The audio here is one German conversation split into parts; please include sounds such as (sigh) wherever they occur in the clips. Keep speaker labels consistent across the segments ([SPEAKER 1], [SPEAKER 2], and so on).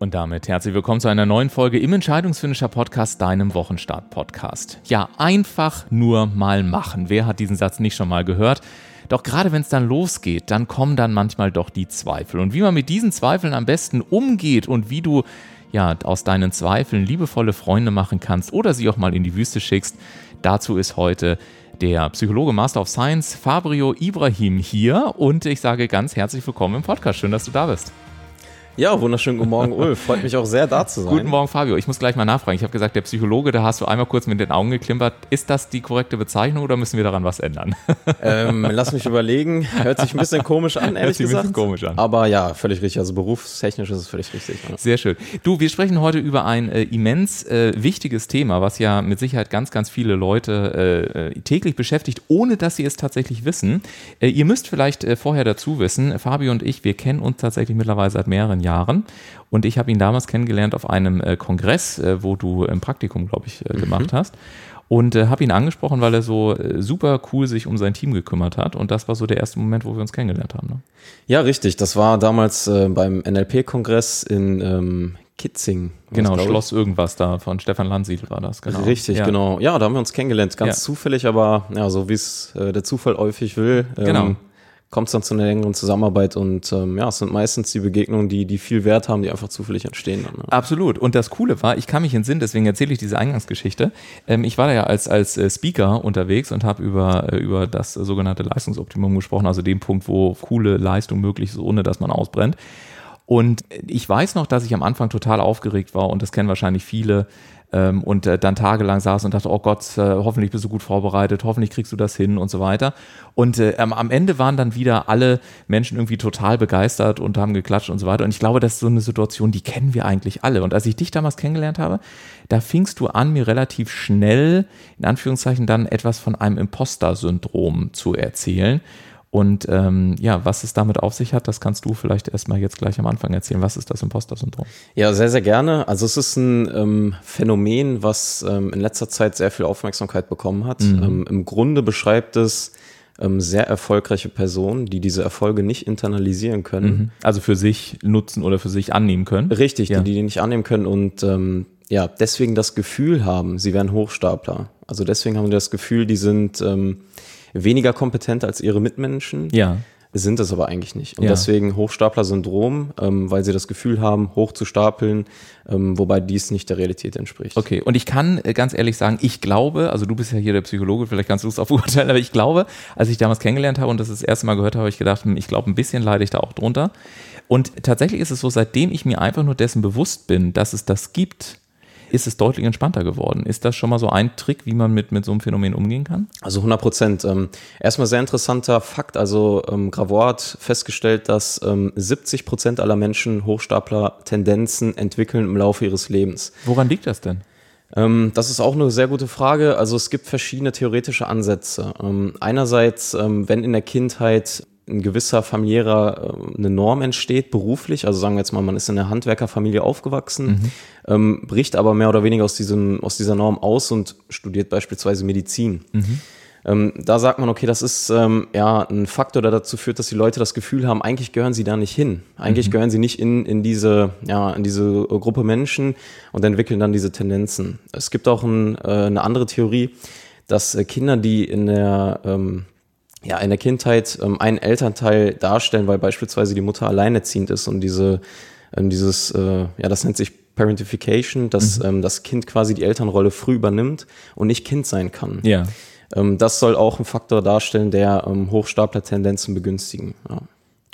[SPEAKER 1] Und damit herzlich willkommen zu einer neuen Folge im Entscheidungsfinisher Podcast, deinem Wochenstart-Podcast. Ja, einfach nur mal machen. Wer hat diesen Satz nicht schon mal gehört? Doch gerade wenn es dann losgeht, dann kommen dann manchmal doch die Zweifel. Und wie man mit diesen Zweifeln am besten umgeht und wie du ja aus deinen Zweifeln liebevolle Freunde machen kannst oder sie auch mal in die Wüste schickst, dazu ist heute der Psychologe Master of Science Fabrio Ibrahim hier und ich sage ganz herzlich willkommen im Podcast. Schön, dass du da bist.
[SPEAKER 2] Ja, wunderschönen guten Morgen, Ulf. Freut mich auch sehr, da zu sein.
[SPEAKER 1] Guten Morgen, Fabio. Ich muss gleich mal nachfragen. Ich habe gesagt, der Psychologe, da hast du einmal kurz mit den Augen geklimpert. Ist das die korrekte Bezeichnung oder müssen wir daran was ändern? (laughs)
[SPEAKER 2] Ähm, lass mich überlegen. Hört sich ein bisschen komisch an, ehrlich Hört sich gesagt. Ein bisschen komisch an. Aber ja, völlig richtig. Also berufstechnisch ist es völlig richtig.
[SPEAKER 1] Sehr schön. Du, wir sprechen heute über ein äh, immens äh, wichtiges Thema, was ja mit Sicherheit ganz, ganz viele Leute äh, äh täglich beschäftigt, ohne dass sie es tatsächlich wissen. Äh, ihr müsst vielleicht äh, vorher dazu wissen, Fabio und ich, wir kennen uns tatsächlich mittlerweile seit mehreren Jahren. Jahren. Und ich habe ihn damals kennengelernt auf einem äh, Kongress, äh, wo du im Praktikum, glaube ich, äh, gemacht mhm. hast. Und äh, habe ihn angesprochen, weil er so äh, super cool sich um sein Team gekümmert hat. Und das war so der erste Moment, wo wir uns kennengelernt haben. Ne?
[SPEAKER 2] Ja, richtig. Das war damals äh, beim NLP-Kongress in ähm, Kitzing.
[SPEAKER 1] Genau, Schloss irgendwas da von Stefan Landsiedel war das,
[SPEAKER 2] genau. Richtig, ja. genau. Ja, da haben wir uns kennengelernt, ganz ja. zufällig, aber ja, so wie es äh, der Zufall häufig will.
[SPEAKER 1] Ähm, genau
[SPEAKER 2] kommt es dann zu einer längeren Zusammenarbeit und ähm, ja, es sind meistens die Begegnungen, die, die viel Wert haben, die einfach zufällig entstehen. Dann,
[SPEAKER 1] ne? Absolut. Und das Coole war, ich kann mich in Sinn, deswegen erzähle ich diese Eingangsgeschichte. Ähm, ich war da ja als, als äh, Speaker unterwegs und habe über, äh, über das sogenannte Leistungsoptimum gesprochen, also den Punkt, wo coole Leistung möglich ist, ohne dass man ausbrennt. Und ich weiß noch, dass ich am Anfang total aufgeregt war und das kennen wahrscheinlich viele, ähm, und äh, dann tagelang saß und dachte, oh Gott, äh, hoffentlich bist du gut vorbereitet, hoffentlich kriegst du das hin und so weiter. Und äh, am Ende waren dann wieder alle Menschen irgendwie total begeistert und haben geklatscht und so weiter. Und ich glaube, das ist so eine Situation, die kennen wir eigentlich alle. Und als ich dich damals kennengelernt habe, da fingst du an, mir relativ schnell, in Anführungszeichen, dann etwas von einem Imposter-Syndrom zu erzählen. Und ähm, ja, was es damit auf sich hat, das kannst du vielleicht erstmal jetzt gleich am Anfang erzählen. Was ist das Imposter-Syndrom?
[SPEAKER 2] Ja, sehr, sehr gerne. Also es ist ein ähm, Phänomen, was ähm, in letzter Zeit sehr viel Aufmerksamkeit bekommen hat. Mhm. Ähm, Im Grunde beschreibt es ähm, sehr erfolgreiche Personen, die diese Erfolge nicht internalisieren können. Mhm.
[SPEAKER 1] Also für sich nutzen oder für sich annehmen können.
[SPEAKER 2] Richtig, ja. die die nicht annehmen können und ähm, ja, deswegen das Gefühl haben, sie wären Hochstapler. Also deswegen haben sie das Gefühl, die sind ähm, weniger kompetent als ihre Mitmenschen.
[SPEAKER 1] Ja.
[SPEAKER 2] Sind es aber eigentlich nicht. Und ja. deswegen Hochstapler-Syndrom, ähm, weil sie das Gefühl haben, hoch zu stapeln, ähm, wobei dies nicht der Realität entspricht.
[SPEAKER 1] Okay, und ich kann äh, ganz ehrlich sagen, ich glaube, also du bist ja hier der Psychologe, vielleicht kannst du es auch beurteilen, aber ich glaube, als ich damals kennengelernt habe und das das erste Mal gehört habe, habe ich gedacht, hm, ich glaube, ein bisschen leide ich da auch drunter. Und tatsächlich ist es so, seitdem ich mir einfach nur dessen bewusst bin, dass es das gibt, ist es deutlich entspannter geworden. Ist das schon mal so ein Trick, wie man mit, mit so einem Phänomen umgehen kann?
[SPEAKER 2] Also 100 Prozent. Ähm, erstmal sehr interessanter Fakt. Also ähm, Gravois hat festgestellt, dass ähm, 70 Prozent aller Menschen Hochstapler-Tendenzen entwickeln im Laufe ihres Lebens.
[SPEAKER 1] Woran liegt das denn?
[SPEAKER 2] Ähm, das ist auch eine sehr gute Frage. Also es gibt verschiedene theoretische Ansätze. Ähm, einerseits, ähm, wenn in der Kindheit ein gewisser familiärer äh, eine Norm entsteht, beruflich, also sagen wir jetzt mal, man ist in einer Handwerkerfamilie aufgewachsen, mhm. ähm, bricht aber mehr oder weniger aus, diesem, aus dieser Norm aus und studiert beispielsweise Medizin. Mhm. Ähm, da sagt man, okay, das ist ähm, ja ein Faktor, der dazu führt, dass die Leute das Gefühl haben, eigentlich gehören sie da nicht hin. Eigentlich mhm. gehören sie nicht in, in, diese, ja, in diese Gruppe Menschen und entwickeln dann diese Tendenzen. Es gibt auch ein, äh, eine andere Theorie, dass äh, Kinder, die in der ähm, ja, in der Kindheit ähm, einen Elternteil darstellen, weil beispielsweise die Mutter alleinerziehend ist und diese, ähm, dieses, äh, ja, das nennt sich Parentification, dass mhm. ähm, das Kind quasi die Elternrolle früh übernimmt und nicht Kind sein kann.
[SPEAKER 1] Ja.
[SPEAKER 2] Ähm, das soll auch ein Faktor darstellen, der ähm, Hochstapler-Tendenzen begünstigen. Ja.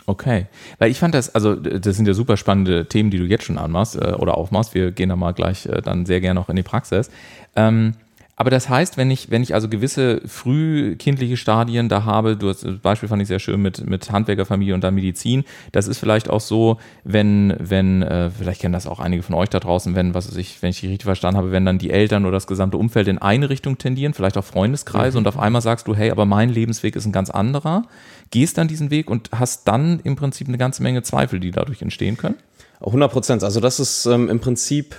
[SPEAKER 1] Okay, weil ich fand das, also das sind ja super spannende Themen, die du jetzt schon anmachst äh, oder aufmachst. Wir gehen da mal gleich äh, dann sehr gerne noch in die Praxis. Ähm, aber das heißt, wenn ich, wenn ich also gewisse frühkindliche Stadien da habe, du hast, das Beispiel fand ich sehr schön mit, mit Handwerkerfamilie und dann Medizin, das ist vielleicht auch so, wenn, wenn, äh, vielleicht kennen das auch einige von euch da draußen, wenn, was weiß ich, wenn ich die richtig verstanden habe, wenn dann die Eltern oder das gesamte Umfeld in eine Richtung tendieren, vielleicht auch Freundeskreise mhm. und auf einmal sagst du, hey, aber mein Lebensweg ist ein ganz anderer, gehst dann diesen Weg und hast dann im Prinzip eine ganze Menge Zweifel, die dadurch entstehen können?
[SPEAKER 2] 100 Prozent. Also das ist ähm, im Prinzip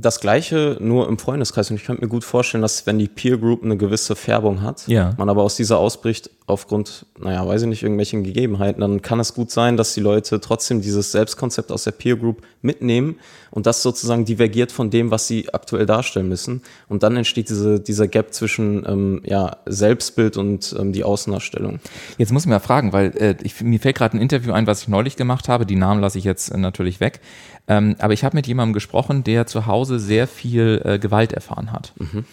[SPEAKER 2] das Gleiche nur im Freundeskreis. Und ich könnte mir gut vorstellen, dass wenn die Peer Group eine gewisse Färbung hat,
[SPEAKER 1] ja.
[SPEAKER 2] man aber aus dieser ausbricht, aufgrund, naja, weiß ich nicht, irgendwelchen Gegebenheiten, dann kann es gut sein, dass die Leute trotzdem dieses Selbstkonzept aus der Peer Group mitnehmen und das sozusagen divergiert von dem, was sie aktuell darstellen müssen. Und dann entsteht diese, dieser Gap zwischen ähm, ja, Selbstbild und ähm, die Außendarstellung.
[SPEAKER 1] Jetzt muss ich mal fragen, weil äh, ich, mir fällt gerade ein Interview ein, was ich neulich gemacht habe. Die Namen lasse ich jetzt äh, natürlich weg. Ähm, aber ich habe mit jemandem gesprochen, der zu Hause sehr viel äh, Gewalt erfahren hat. Mhm.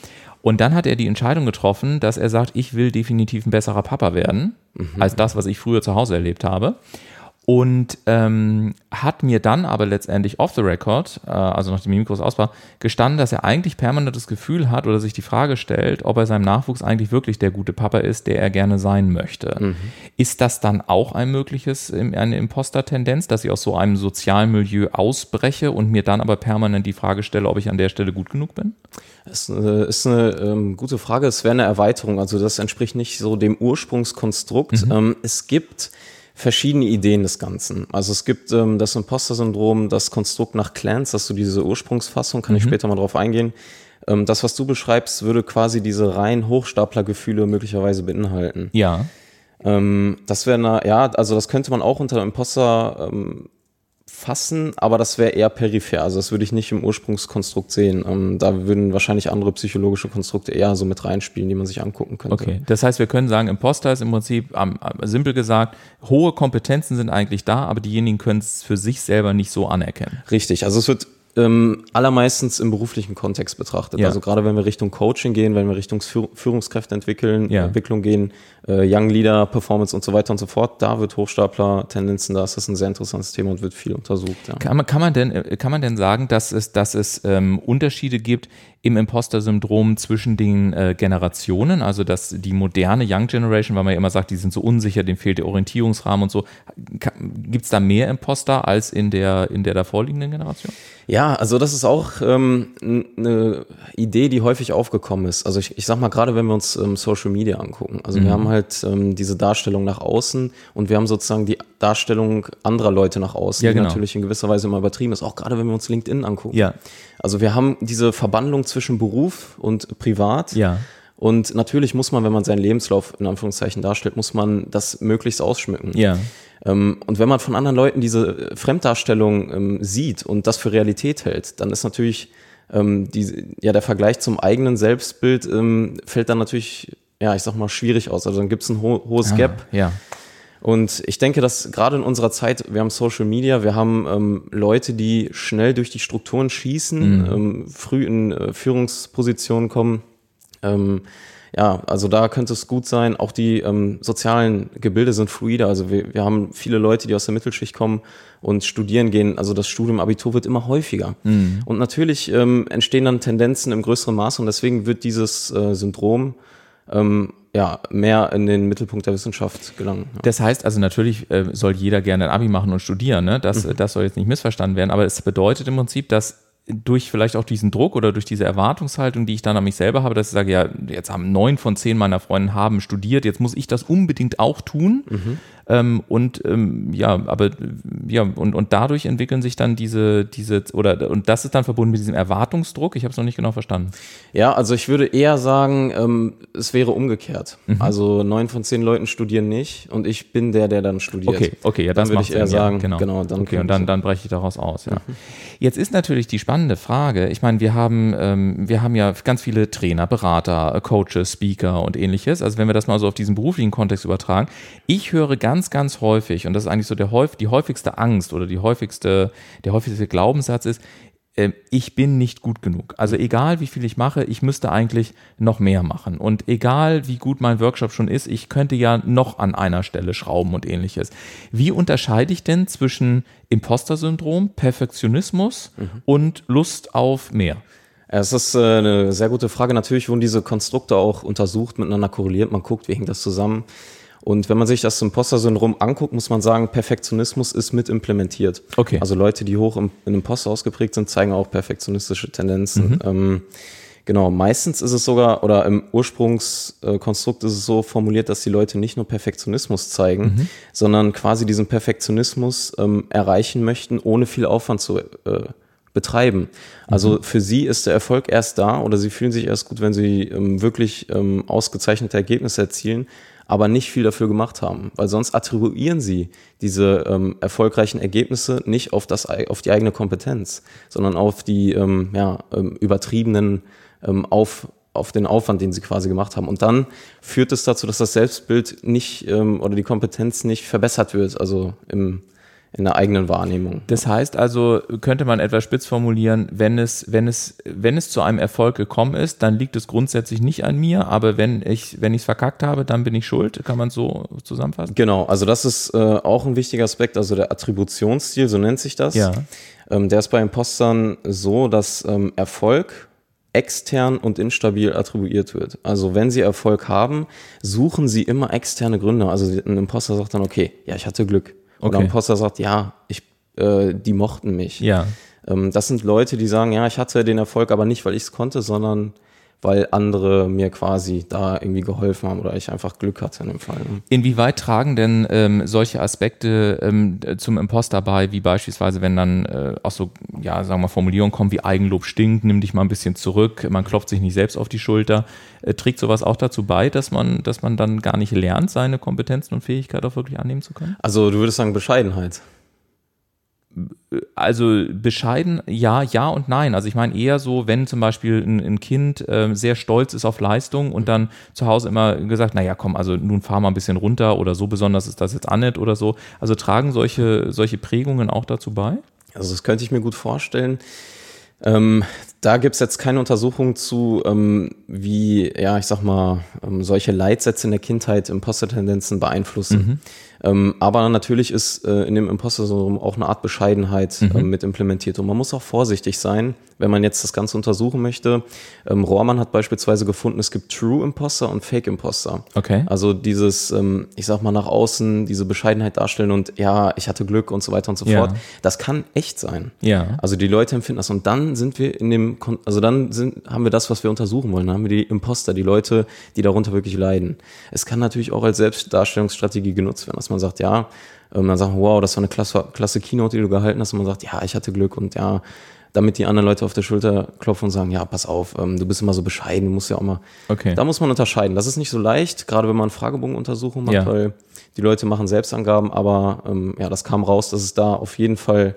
[SPEAKER 1] Und dann hat er die Entscheidung getroffen, dass er sagt, ich will definitiv ein besserer Papa werden, mhm. als das, was ich früher zu Hause erlebt habe und ähm, hat mir dann aber letztendlich off the record, äh, also nachdem die Mikros aus war, gestanden, dass er eigentlich permanent das Gefühl hat oder sich die Frage stellt, ob er seinem Nachwuchs eigentlich wirklich der gute Papa ist, der er gerne sein möchte. Mhm. Ist das dann auch ein mögliches, eine Imposter-Tendenz, dass ich aus so einem sozialen Milieu ausbreche und mir dann aber permanent die Frage stelle, ob ich an der Stelle gut genug bin?
[SPEAKER 2] Das ist eine ähm, gute Frage. Es wäre eine Erweiterung. Also das entspricht nicht so dem Ursprungskonstrukt. Mhm. Ähm, es gibt verschiedene Ideen des Ganzen. Also es gibt ähm, das Imposter-Syndrom, das Konstrukt nach Clans, dass du diese Ursprungsfassung, kann mhm. ich später mal drauf eingehen. Ähm, das, was du beschreibst, würde quasi diese rein Hochstapler-Gefühle möglicherweise beinhalten.
[SPEAKER 1] Ja.
[SPEAKER 2] Ähm, das wäre, ja, also das könnte man auch unter Imposter ähm, fassen, aber das wäre eher peripher. Also das würde ich nicht im Ursprungskonstrukt sehen. Ähm, da würden wahrscheinlich andere psychologische Konstrukte eher so mit reinspielen, die man sich angucken könnte.
[SPEAKER 1] Okay, das heißt, wir können sagen, Imposter ist im Prinzip, ähm, simpel gesagt, hohe Kompetenzen sind eigentlich da, aber diejenigen können es für sich selber nicht so anerkennen.
[SPEAKER 2] Richtig, also es wird ähm, allermeistens im beruflichen Kontext betrachtet. Ja. Also gerade wenn wir Richtung Coaching gehen, wenn wir Richtung Führungskräfte entwickeln, ja. Entwicklung gehen, äh, Young Leader, Performance und so weiter und so fort, da wird Hochstapler-Tendenzen, da ist das ein sehr interessantes Thema und wird viel untersucht.
[SPEAKER 1] Ja. Kann, man, kann, man denn, äh, kann man denn sagen, dass es, dass es ähm, Unterschiede gibt im Imposter-Syndrom zwischen den äh, Generationen, also dass die moderne Young Generation, weil man ja immer sagt, die sind so unsicher, dem fehlt der Orientierungsrahmen und so, gibt es da mehr Imposter als in der, in der davorliegenden Generation?
[SPEAKER 2] Ja, also das ist auch ähm, eine Idee, die häufig aufgekommen ist. Also ich, ich sag mal, gerade wenn wir uns ähm, Social Media angucken, also mhm. wir haben halt ähm, diese Darstellung nach außen und wir haben sozusagen die Darstellung anderer Leute nach außen,
[SPEAKER 1] ja, genau.
[SPEAKER 2] die natürlich in gewisser Weise immer übertrieben ist, auch gerade wenn wir uns LinkedIn angucken.
[SPEAKER 1] Ja.
[SPEAKER 2] Also wir haben diese Verbandlung zwischen Beruf und Privat.
[SPEAKER 1] Ja.
[SPEAKER 2] Und natürlich muss man, wenn man seinen Lebenslauf in Anführungszeichen darstellt, muss man das möglichst ausschmücken.
[SPEAKER 1] Ja.
[SPEAKER 2] Ähm, und wenn man von anderen Leuten diese Fremddarstellung ähm, sieht und das für Realität hält, dann ist natürlich ähm, die, ja, der Vergleich zum eigenen Selbstbild fällt dann natürlich, ja, ich sag mal, schwierig aus. Also dann gibt es ein ho hohes ah, Gap.
[SPEAKER 1] Ja.
[SPEAKER 2] Und ich denke, dass gerade in unserer Zeit, wir haben Social Media, wir haben ähm, Leute, die schnell durch die Strukturen schießen, mhm. ähm, früh in äh, Führungspositionen kommen. Ähm, ja, also da könnte es gut sein. Auch die ähm, sozialen Gebilde sind fluider. Also wir, wir haben viele Leute, die aus der Mittelschicht kommen und studieren gehen. Also das Studium Abitur wird immer häufiger. Mhm. Und natürlich ähm, entstehen dann Tendenzen im größeren Maße und deswegen wird dieses äh, Syndrom ähm, ja, mehr in den Mittelpunkt der Wissenschaft gelangen. Ja.
[SPEAKER 1] Das heißt also natürlich äh, soll jeder gerne ein Abi machen und studieren, ne? das, mhm. das soll jetzt nicht missverstanden werden, aber es bedeutet im Prinzip, dass durch vielleicht auch diesen Druck oder durch diese Erwartungshaltung, die ich dann an mich selber habe, dass ich sage, ja, jetzt haben neun von zehn meiner Freunde haben studiert, jetzt muss ich das unbedingt auch tun. Mhm. Ähm, und ähm, ja, aber ja, und, und dadurch entwickeln sich dann diese, diese, oder und das ist dann verbunden mit diesem Erwartungsdruck. Ich habe es noch nicht genau verstanden.
[SPEAKER 2] Ja, also ich würde eher sagen, ähm, es wäre umgekehrt. Mhm. Also neun von zehn Leuten studieren nicht und ich bin der, der dann studiert.
[SPEAKER 1] Okay, okay, ja,
[SPEAKER 2] dann würde ich eher sagen, ja,
[SPEAKER 1] genau. genau dann okay, und dann, dann breche ich daraus aus. Ja. Mhm. Jetzt ist natürlich die spannende Frage. Ich meine, wir haben, ähm, wir haben ja ganz viele Trainer, Berater, Coaches, Speaker und ähnliches. Also wenn wir das mal so auf diesen beruflichen Kontext übertragen, ich höre ganz ganz, ganz häufig, und das ist eigentlich so der, die häufigste Angst oder die häufigste, der häufigste Glaubenssatz ist, äh, ich bin nicht gut genug. Also egal wie viel ich mache, ich müsste eigentlich noch mehr machen. Und egal wie gut mein Workshop schon ist, ich könnte ja noch an einer Stelle schrauben und ähnliches. Wie unterscheide ich denn zwischen Imposter-Syndrom, Perfektionismus mhm. und Lust auf mehr?
[SPEAKER 2] Es ist äh, eine sehr gute Frage. Natürlich wurden diese Konstrukte auch untersucht, miteinander korreliert. Man guckt, wie hängt das zusammen. Und wenn man sich das Imposter-Syndrom anguckt, muss man sagen, Perfektionismus ist mit implementiert.
[SPEAKER 1] Okay.
[SPEAKER 2] Also Leute, die hoch im, in Imposter ausgeprägt sind, zeigen auch perfektionistische Tendenzen. Mhm. Ähm, genau, meistens ist es sogar, oder im Ursprungskonstrukt ist es so formuliert, dass die Leute nicht nur Perfektionismus zeigen, mhm. sondern quasi diesen Perfektionismus ähm, erreichen möchten, ohne viel Aufwand zu äh, betreiben. Also mhm. für sie ist der Erfolg erst da oder sie fühlen sich erst gut, wenn sie ähm, wirklich ähm, ausgezeichnete Ergebnisse erzielen, aber nicht viel dafür gemacht haben, weil sonst attribuieren sie diese ähm, erfolgreichen Ergebnisse nicht auf, das, auf die eigene Kompetenz, sondern auf die ähm, ja, ähm, übertriebenen ähm, auf, auf den Aufwand, den sie quasi gemacht haben. Und dann führt es dazu, dass das Selbstbild nicht ähm, oder die Kompetenz nicht verbessert wird, also im in der eigenen Wahrnehmung.
[SPEAKER 1] Das heißt also, könnte man etwas spitz formulieren, wenn es, wenn es, wenn es zu einem Erfolg gekommen ist, dann liegt es grundsätzlich nicht an mir, aber wenn ich, wenn ich es verkackt habe, dann bin ich schuld. Kann man so zusammenfassen?
[SPEAKER 2] Genau, also das ist äh, auch ein wichtiger Aspekt, also der Attributionsstil, so nennt sich das.
[SPEAKER 1] Ja.
[SPEAKER 2] Ähm, der ist bei Impostern so, dass ähm, Erfolg extern und instabil attribuiert wird. Also wenn sie Erfolg haben, suchen sie immer externe Gründe. Also ein Imposter sagt dann, okay, ja, ich hatte Glück. Oder ein Imposter sagt, ja, ich, äh, die mochten mich.
[SPEAKER 1] Ja.
[SPEAKER 2] Ähm, das sind Leute, die sagen, ja, ich hatte den Erfolg, aber nicht, weil ich es konnte, sondern weil andere mir quasi da irgendwie geholfen haben oder ich einfach Glück hatte in dem Fall. Ne?
[SPEAKER 1] Inwieweit tragen denn ähm, solche Aspekte ähm, zum Imposter bei, wie beispielsweise, wenn dann äh, auch so, ja, sagen wir Formulierungen kommen wie Eigenlob stinkt, nimm dich mal ein bisschen zurück, man klopft sich nicht selbst auf die Schulter. Äh, trägt sowas auch dazu bei, dass man, dass man dann gar nicht lernt, seine Kompetenzen und Fähigkeit auch wirklich annehmen zu können?
[SPEAKER 2] Also du würdest sagen Bescheidenheit
[SPEAKER 1] also bescheiden, ja, ja und nein. Also ich meine eher so, wenn zum Beispiel ein, ein Kind äh, sehr stolz ist auf Leistung und dann zu Hause immer gesagt, naja, komm, also nun fahr mal ein bisschen runter oder so besonders ist das jetzt Annette oder so. Also tragen solche, solche Prägungen auch dazu bei?
[SPEAKER 2] Also das könnte ich mir gut vorstellen. Ähm, da gibt es jetzt keine Untersuchung zu, ähm, wie, ja, ich sag mal, ähm, solche Leitsätze in der Kindheit Imposter-Tendenzen beeinflussen. Mhm. Ähm, aber natürlich ist äh, in dem Imposter-Syndrom auch eine Art Bescheidenheit mhm. ähm, mit implementiert. Und man muss auch vorsichtig sein, wenn man jetzt das Ganze untersuchen möchte. Ähm, Rohrmann hat beispielsweise gefunden, es gibt True Imposter und Fake Imposter.
[SPEAKER 1] Okay.
[SPEAKER 2] Also dieses, ähm, ich sag mal, nach außen diese Bescheidenheit darstellen und ja, ich hatte Glück und so weiter und so ja. fort. Das kann echt sein.
[SPEAKER 1] Ja.
[SPEAKER 2] Also die Leute empfinden das und dann sind wir in dem, also dann sind, haben wir das, was wir untersuchen wollen. Dann haben wir die Imposter, die Leute, die darunter wirklich leiden. Es kann natürlich auch als Selbstdarstellungsstrategie genutzt werden, dass man man sagt, ja, ähm, dann sagt man, wow, das war eine klasse, klasse Keynote, die du gehalten hast. Und man sagt, ja, ich hatte Glück und ja, damit die anderen Leute auf der Schulter klopfen und sagen, ja, pass auf, ähm, du bist immer so bescheiden, du musst ja auch mal.
[SPEAKER 1] Okay.
[SPEAKER 2] Da muss man unterscheiden. Das ist nicht so leicht, gerade wenn man Fragebogenuntersuchungen macht, ja. weil die Leute machen Selbstangaben, aber ähm, ja, das kam raus, dass es da auf jeden Fall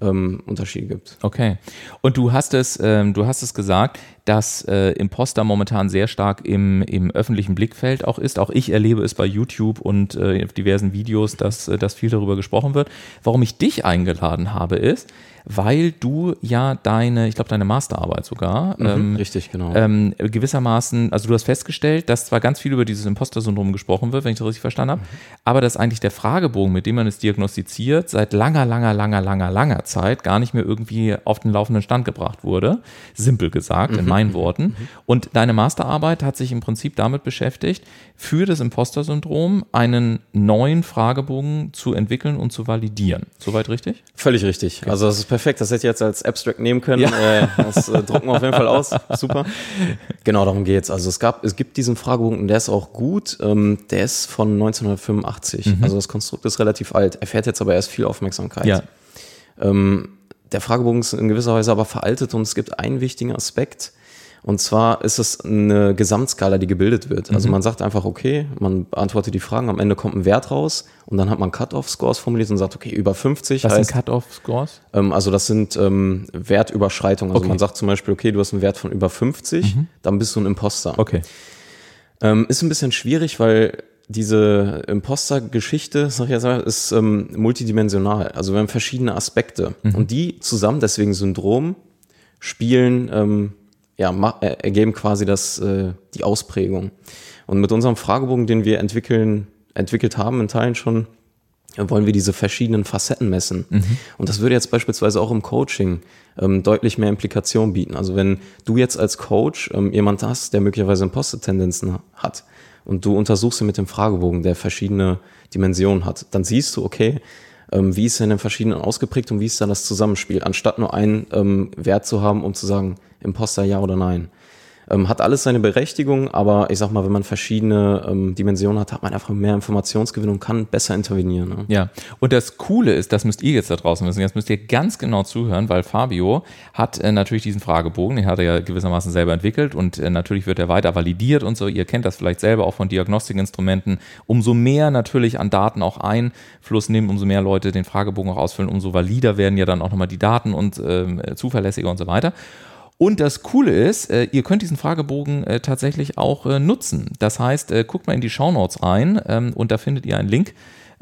[SPEAKER 2] ähm, Unterschiede gibt.
[SPEAKER 1] Okay. Und du hast es, ähm, du hast es gesagt, dass äh, Imposter momentan sehr stark im, im öffentlichen Blickfeld auch ist. Auch ich erlebe es bei YouTube und äh, diversen Videos, dass, äh, dass viel darüber gesprochen wird. Warum ich dich eingeladen habe, ist, weil du ja deine, ich glaube deine Masterarbeit sogar,
[SPEAKER 2] mhm, ähm, richtig, genau.
[SPEAKER 1] Ähm, gewissermaßen, also du hast festgestellt, dass zwar ganz viel über dieses Imposter-Syndrom gesprochen wird, wenn ich das richtig verstanden habe, mhm. aber dass eigentlich der Fragebogen, mit dem man es diagnostiziert, seit langer, langer, langer, langer, langer Zeit gar nicht mehr irgendwie auf den laufenden Stand gebracht wurde. Simpel gesagt, mhm. in meinen Worten. Mhm. Und deine Masterarbeit hat sich im Prinzip damit beschäftigt, für das Imposter-Syndrom einen neuen Fragebogen zu entwickeln und zu validieren. Soweit richtig?
[SPEAKER 2] Völlig richtig. Okay. Also das ist perfekt. Das hätte ich jetzt als Abstract nehmen können. Ja. Äh, das äh, drucken wir auf jeden Fall aus. (laughs) Super. Genau, darum geht's. Also es gab, es gibt diesen Fragebogen und der ist auch gut. Ähm, der ist von 1985. Mhm. Also das Konstrukt ist relativ alt. Erfährt jetzt aber erst viel Aufmerksamkeit.
[SPEAKER 1] Ja.
[SPEAKER 2] Ähm, der Fragebogen ist in gewisser Weise aber veraltet und es gibt einen wichtigen Aspekt, und zwar ist es eine Gesamtskala, die gebildet wird. Also mhm. man sagt einfach, okay, man beantwortet die Fragen, am Ende kommt ein Wert raus und dann hat man Cut-off-Scores formuliert und sagt, okay, über 50
[SPEAKER 1] Was heißt, sind Cut-off-Scores?
[SPEAKER 2] Ähm, also das sind ähm, Wertüberschreitungen. Also okay. man sagt zum Beispiel, okay, du hast einen Wert von über 50, mhm. dann bist du ein Imposter.
[SPEAKER 1] Okay.
[SPEAKER 2] Ähm, ist ein bisschen schwierig, weil diese Imposter-Geschichte, sag ich jetzt mal, ist ähm, multidimensional. Also wir haben verschiedene Aspekte. Mhm. Und die zusammen, deswegen Syndrom, spielen ähm, ja, äh, ergeben quasi das, äh, die Ausprägung. Und mit unserem Fragebogen, den wir entwickeln, entwickelt haben in Teilen schon, wollen wir diese verschiedenen Facetten messen. Mhm. Und das würde jetzt beispielsweise auch im Coaching ähm, deutlich mehr Implikation bieten. Also wenn du jetzt als Coach ähm, jemand hast, der möglicherweise Imposter-Tendenzen hat und du untersuchst ihn mit dem Fragebogen, der verschiedene Dimensionen hat, dann siehst du, okay, ähm, wie ist er in den verschiedenen ausgeprägt und wie ist da das Zusammenspiel, anstatt nur einen ähm, Wert zu haben, um zu sagen, Imposter ja oder nein. Ähm, hat alles seine Berechtigung, aber ich sag mal, wenn man verschiedene ähm, Dimensionen hat, hat man einfach mehr Informationsgewinn und kann besser intervenieren. Ne?
[SPEAKER 1] Ja, und das Coole ist, das müsst ihr jetzt da draußen wissen, jetzt müsst ihr ganz genau zuhören, weil Fabio hat äh, natürlich diesen Fragebogen, den hat er ja gewissermaßen selber entwickelt und äh, natürlich wird er weiter validiert und so. Ihr kennt das vielleicht selber auch von Diagnostikinstrumenten. Umso mehr natürlich an Daten auch Einfluss nehmen, umso mehr Leute den Fragebogen auch ausfüllen, umso valider werden ja dann auch nochmal die Daten und äh, zuverlässiger und so weiter. Und das Coole ist, äh, ihr könnt diesen Fragebogen äh, tatsächlich auch äh, nutzen. Das heißt, guckt mal in die Shownotes rein ähm, und da findet ihr einen Link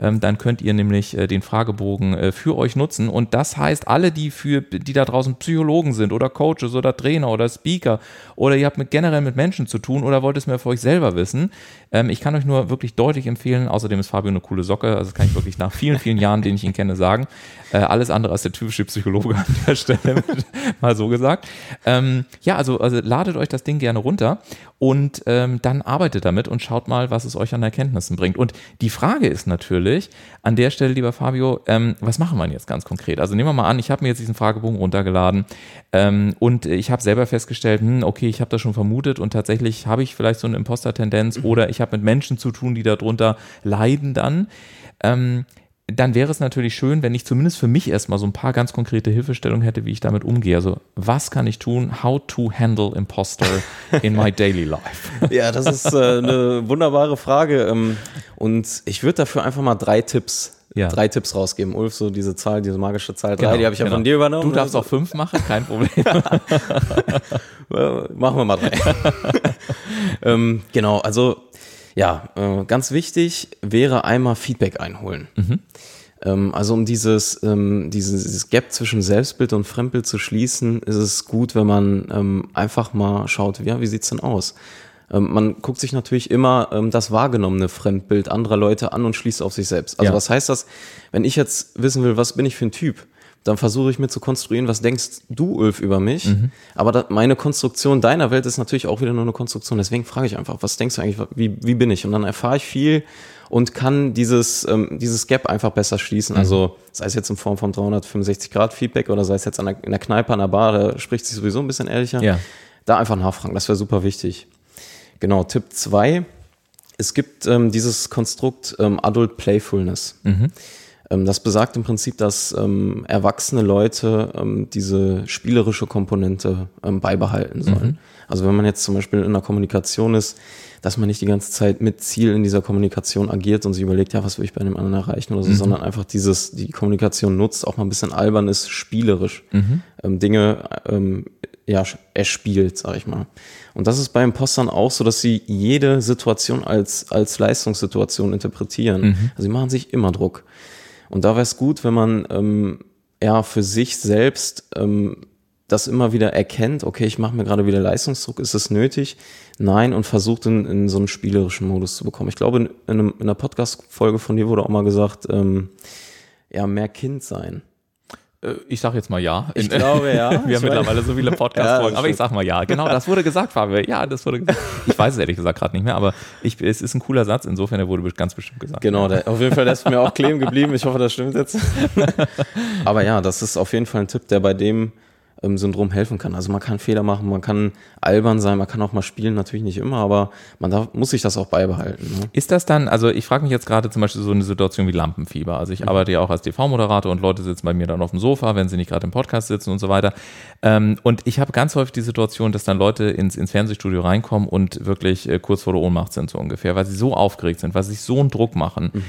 [SPEAKER 1] ähm, dann könnt ihr nämlich den Fragebogen für euch nutzen. Und das heißt, alle, die für, die da draußen Psychologen sind oder Coaches oder Trainer oder Speaker oder ihr habt mit, generell mit Menschen zu tun oder wollt es mir für euch selber wissen, ähm, ich kann euch nur wirklich deutlich empfehlen, außerdem ist Fabio eine coole Socke, also das kann ich wirklich nach vielen, vielen Jahren, denen ich ihn kenne, sagen. Äh, alles andere als der typische Psychologe an der Stelle, (laughs) mal so gesagt. Ähm, ja, also, also ladet euch das Ding gerne runter und ähm, dann arbeitet damit und schaut mal, was es euch an Erkenntnissen bringt. Und die Frage ist natürlich an der Stelle, lieber Fabio, ähm, was machen wir jetzt ganz konkret? Also nehmen wir mal an, ich habe mir jetzt diesen Fragebogen runtergeladen ähm, und ich habe selber festgestellt, hm, okay, ich habe das schon vermutet und tatsächlich habe ich vielleicht so eine Imposter-Tendenz mhm. oder ich habe mit Menschen zu tun, die darunter leiden dann. Ähm, dann wäre es natürlich schön, wenn ich zumindest für mich erstmal so ein paar ganz konkrete Hilfestellungen hätte, wie ich damit umgehe. Also, was kann ich tun? How to handle Imposter in my daily life? (laughs)
[SPEAKER 2] Ja, das ist äh, eine wunderbare Frage. Ähm, und ich würde dafür einfach mal drei Tipps ja. drei Tipps rausgeben. Ulf, so diese Zahl, diese magische Zahl drei,
[SPEAKER 1] genau,
[SPEAKER 2] die habe ich ja
[SPEAKER 1] genau.
[SPEAKER 2] von dir übernommen.
[SPEAKER 1] Du darfst auch fünf machen, kein Problem. (laughs)
[SPEAKER 2] machen wir mal drei. (laughs) ähm, genau, also ja, äh, ganz wichtig wäre einmal Feedback einholen. Mhm. Ähm, also um dieses, ähm, dieses, dieses Gap zwischen Selbstbild und Fremdbild zu schließen, ist es gut, wenn man ähm, einfach mal schaut, ja, wie sieht's denn aus? Ähm, man guckt sich natürlich immer ähm, das wahrgenommene Fremdbild anderer Leute an und schließt auf sich selbst. Also ja. was heißt das, wenn ich jetzt wissen will, was bin ich für ein Typ? Dann versuche ich mir zu konstruieren, was denkst du, Ulf, über mich? Mhm. Aber da, meine Konstruktion deiner Welt ist natürlich auch wieder nur eine Konstruktion. Deswegen frage ich einfach, was denkst du eigentlich, wie, wie bin ich? Und dann erfahre ich viel und kann dieses, ähm, dieses Gap einfach besser schließen. Mhm. Also sei es jetzt in Form von 365-Grad-Feedback oder sei es jetzt an der, in der Kneipe, an der Bar, da spricht sich sowieso ein bisschen ehrlicher. Ja. Da einfach nachfragen, das wäre super wichtig. Genau, Tipp zwei Es gibt ähm, dieses Konstrukt ähm, Adult Playfulness. Mhm. Ähm, das besagt im Prinzip, dass ähm, erwachsene Leute ähm, diese spielerische Komponente ähm, beibehalten sollen. Mhm. Also wenn man jetzt zum Beispiel in einer Kommunikation ist, dass man nicht die ganze Zeit mit Ziel in dieser Kommunikation agiert und sich überlegt, ja, was will ich bei dem anderen erreichen oder so, mhm. sondern einfach dieses, die Kommunikation nutzt, auch mal ein bisschen albern ist, spielerisch. Mhm. Ähm, Dinge ähm, ja, erspielt, sag ich mal. Und das ist bei Impostern auch so, dass sie jede Situation als, als Leistungssituation interpretieren. Mhm. Also sie machen sich immer Druck. Und da wäre es gut, wenn man ähm, ja für sich selbst ähm, das immer wieder erkennt, okay, ich mache mir gerade wieder Leistungsdruck, ist es nötig? Nein, und versucht in, in so einen spielerischen Modus zu bekommen. Ich glaube, in, in, einem, in einer Podcast-Folge von dir wurde auch mal gesagt, ähm, ja, mehr Kind sein.
[SPEAKER 1] Äh, ich sage jetzt mal ja.
[SPEAKER 2] Ich glaube ja. (laughs)
[SPEAKER 1] Wir haben mittlerweile so viele Podcast-Folgen, ja, aber ich sag mal ja. Genau, das wurde gesagt, Fabio. Ja, das wurde gesagt. Ich weiß es ehrlich gesagt gerade nicht mehr, aber ich, es ist ein cooler Satz. Insofern, der wurde ganz bestimmt gesagt.
[SPEAKER 2] Genau, der, auf jeden Fall der ist mir auch kleben geblieben. Ich hoffe, das stimmt jetzt. (laughs) aber ja, das ist auf jeden Fall ein Tipp, der bei dem ähm, Syndrom helfen kann. Also man kann Fehler machen, man kann albern sein, man kann auch mal spielen, natürlich nicht immer, aber man darf, muss sich das auch beibehalten. Ne?
[SPEAKER 1] Ist das dann, also ich frage mich jetzt gerade zum Beispiel so eine Situation wie Lampenfieber. Also ich mhm. arbeite ja auch als TV-Moderator und Leute sitzen bei mir dann auf dem Sofa, wenn sie nicht gerade im Podcast sitzen und so weiter. Ähm, und ich habe ganz häufig die Situation, dass dann Leute ins, ins Fernsehstudio reinkommen und wirklich äh, kurz vor der Ohnmacht sind, so ungefähr, weil sie so aufgeregt sind, weil sie sich so einen Druck machen. Mhm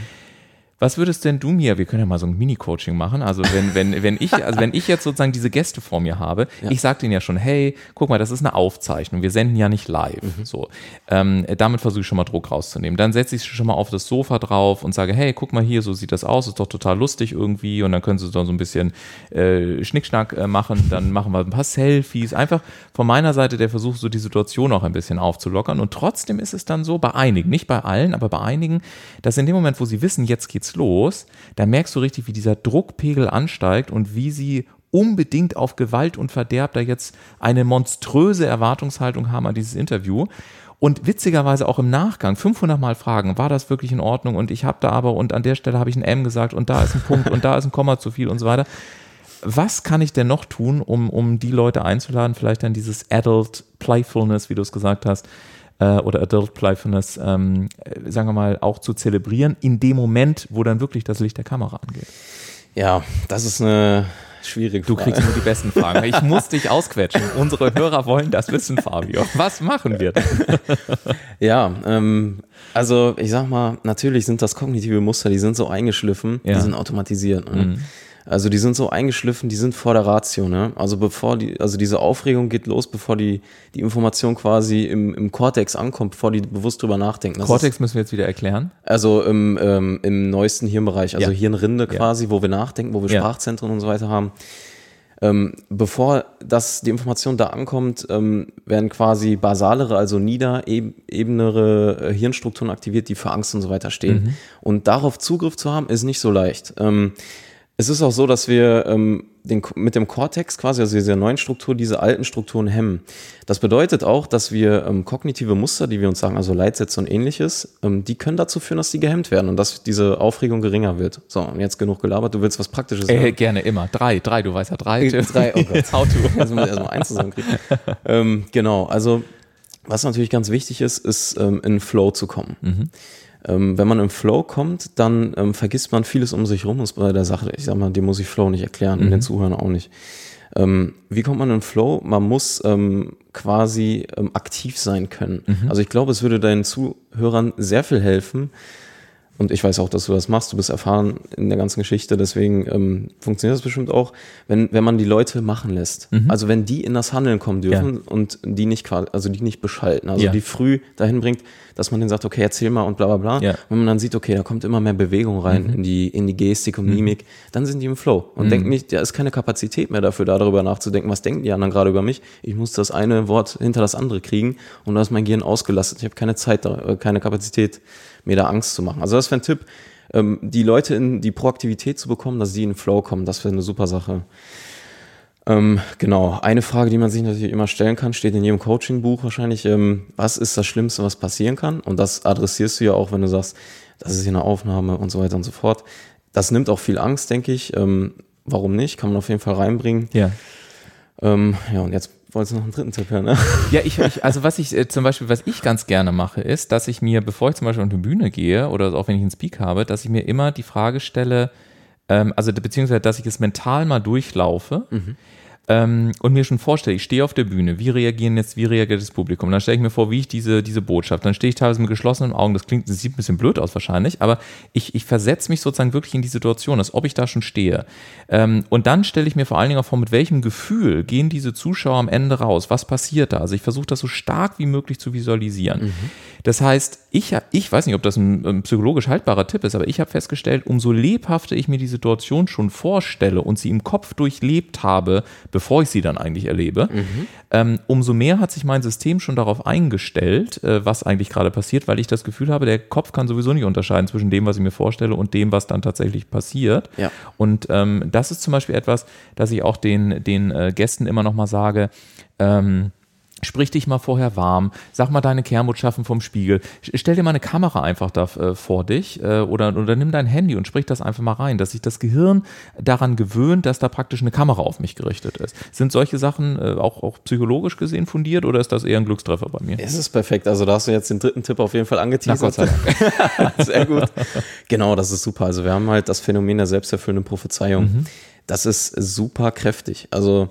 [SPEAKER 1] was würdest denn du mir, wir können ja mal so ein Mini-Coaching machen, also wenn, wenn, wenn ich, also wenn ich jetzt sozusagen diese Gäste vor mir habe, ja. ich sage denen ja schon, hey, guck mal, das ist eine Aufzeichnung, wir senden ja nicht live. Mhm. So, ähm, damit versuche ich schon mal Druck rauszunehmen. Dann setze ich schon mal auf das Sofa drauf und sage, hey, guck mal hier, so sieht das aus, ist doch total lustig irgendwie und dann können sie dann so ein bisschen äh, Schnickschnack äh, machen, dann machen wir ein paar Selfies. Einfach von meiner Seite der Versuch, so die Situation auch ein bisschen aufzulockern und trotzdem ist es dann so, bei einigen, nicht bei allen, aber bei einigen, dass in dem Moment, wo sie wissen, jetzt geht's los, da merkst du richtig, wie dieser Druckpegel ansteigt und wie sie unbedingt auf Gewalt und Verderb da jetzt eine monströse Erwartungshaltung haben an dieses Interview. Und witzigerweise auch im Nachgang 500 Mal fragen, war das wirklich in Ordnung? Und ich habe da aber, und an der Stelle habe ich ein M gesagt und da ist ein Punkt und da ist ein Komma zu viel und so weiter. Was kann ich denn noch tun, um, um die Leute einzuladen, vielleicht dann dieses Adult Playfulness, wie du es gesagt hast, äh, oder Adult Playfulness, ähm, äh, sagen wir mal, auch zu zelebrieren, in dem Moment, wo dann wirklich das Licht der Kamera angeht?
[SPEAKER 2] Ja, das ist eine schwierige
[SPEAKER 1] Frage. Du kriegst nur die besten Fragen. Ich muss dich ausquetschen. (laughs) Unsere Hörer wollen das wissen, Fabio. Was machen wir denn? (laughs)
[SPEAKER 2] ja, ähm, also ich sag mal, natürlich sind das kognitive Muster, die sind so eingeschliffen, ja. die sind automatisiert. Ne? Mhm. Also die sind so eingeschliffen, die sind vor der Ratio, ne? Also bevor die, also diese Aufregung geht los, bevor die, die Information quasi im, im Cortex ankommt, bevor die bewusst drüber nachdenken.
[SPEAKER 1] Das Cortex ist, müssen wir jetzt wieder erklären.
[SPEAKER 2] Also im, ähm, im neuesten Hirnbereich, also ja. Hirnrinde quasi, ja. wo wir nachdenken, wo wir ja. Sprachzentren und so weiter haben. Ähm, bevor das, die Information da ankommt, ähm, werden quasi basalere, also niederebenere äh, Hirnstrukturen aktiviert, die für Angst und so weiter stehen. Mhm. Und darauf Zugriff zu haben, ist nicht so leicht. Ähm, es ist auch so, dass wir ähm, den, mit dem Cortex quasi, also dieser neuen Struktur, diese alten Strukturen hemmen. Das bedeutet auch, dass wir ähm, kognitive Muster, die wir uns sagen, also Leitsätze und ähnliches, ähm, die können dazu führen, dass die gehemmt werden und dass diese Aufregung geringer wird. So, und jetzt genug gelabert. Du willst was Praktisches
[SPEAKER 1] sagen? Äh, gerne, immer. Drei, drei, du weißt ja drei.
[SPEAKER 2] Äh, drei, oh Gott. (laughs) How to. Jetzt muss ich erstmal eins zusammenkriegen. (laughs) ähm, genau, also was natürlich ganz wichtig ist, ist ähm, in Flow zu kommen. Mhm. Ähm, wenn man im Flow kommt, dann ähm, vergisst man vieles um sich rum. Das ist bei der Sache, ich sag mal, die muss ich Flow nicht erklären mhm. und den Zuhörern auch nicht. Ähm, wie kommt man in Flow? Man muss ähm, quasi ähm, aktiv sein können. Mhm. Also ich glaube, es würde deinen Zuhörern sehr viel helfen, und ich weiß auch, dass du das machst, du bist erfahren in der ganzen Geschichte, deswegen ähm, funktioniert das bestimmt auch, wenn, wenn man die Leute machen lässt. Mhm. Also wenn die in das Handeln kommen dürfen ja. und die nicht also die nicht beschalten, also ja. die früh dahin bringt, dass man denen sagt, okay, erzähl mal und bla bla bla. Ja. Wenn man dann sieht, okay, da kommt immer mehr Bewegung rein mhm. in, die, in die Gestik und mhm. Mimik, dann sind die im Flow und mhm. denken nicht, da ist keine Kapazität mehr dafür, darüber nachzudenken, was denken die anderen gerade über mich. Ich muss das eine Wort hinter das andere kriegen und da ist mein Gehirn ausgelastet. Ich habe keine Zeit, äh, keine Kapazität mir da Angst zu machen. Also das wäre ein Tipp, ähm, die Leute in die Proaktivität zu bekommen, dass sie in den Flow kommen. Das wäre eine super Sache. Ähm, genau, eine Frage, die man sich natürlich immer stellen kann, steht in jedem Coaching-Buch wahrscheinlich, ähm, was ist das Schlimmste, was passieren kann? Und das adressierst du ja auch, wenn du sagst, das ist hier eine Aufnahme und so weiter und so fort. Das nimmt auch viel Angst, denke ich. Ähm, warum nicht? Kann man auf jeden Fall reinbringen.
[SPEAKER 1] Ja.
[SPEAKER 2] Ähm, ja, und jetzt Wolltest du noch einen dritten Tipp hören, ne? (laughs)
[SPEAKER 1] Ja, ich, ich, also was ich äh, zum Beispiel, was ich ganz gerne mache, ist, dass ich mir, bevor ich zum Beispiel auf die Bühne gehe oder auch wenn ich einen Speak habe, dass ich mir immer die Frage stelle, ähm, also beziehungsweise, dass ich es mental mal durchlaufe. Mhm ähm, und mir schon vorstelle, ich stehe auf der Bühne, wie reagieren jetzt, wie reagiert das Publikum? Dann stelle ich mir vor, wie ich diese, diese Botschaft, dann stehe ich teilweise mit geschlossenen Augen, das klingt, das sieht ein bisschen blöd aus wahrscheinlich, aber ich, ich versetze mich sozusagen wirklich in die Situation, als ob ich da schon stehe. Ähm, und dann stelle ich mir vor allen Dingen auch vor, mit welchem Gefühl gehen diese Zuschauer am Ende raus? Was passiert da? Also ich versuche das so stark wie möglich zu visualisieren. Mhm. Das heißt, ich, ich weiß nicht, ob das ein, ein psychologisch haltbarer Tipp ist, aber ich habe festgestellt, umso lebhafter ich mir die Situation schon vorstelle und sie im Kopf durchlebt habe, bevor ich sie dann eigentlich erlebe, mhm. ähm, umso mehr hat sich mein System schon darauf eingestellt, äh, was eigentlich gerade passiert, weil ich das Gefühl habe, der Kopf kann sowieso nicht unterscheiden zwischen dem, was ich mir vorstelle und dem, was dann tatsächlich passiert.
[SPEAKER 2] Ja.
[SPEAKER 1] Und ähm, das ist zum Beispiel etwas, das ich auch den, den äh, Gästen immer noch mal sage. Ähm, Sprich dich mal vorher warm, sag mal deine Kernbotschaften vom Spiegel, stell dir mal eine Kamera einfach da äh, vor dich äh, oder, oder nimm dein Handy und sprich das einfach mal rein, dass sich das Gehirn daran gewöhnt, dass da praktisch eine Kamera auf mich gerichtet ist. Sind solche Sachen äh, auch, auch psychologisch gesehen fundiert oder ist das eher ein Glückstreffer bei mir?
[SPEAKER 2] Es ist perfekt, also da hast du jetzt den dritten Tipp auf jeden Fall angeteasert. (laughs) Sehr gut. Genau, das ist super. Also wir haben halt das Phänomen der selbsterfüllenden Prophezeiung. Mhm. Das ist super kräftig. Also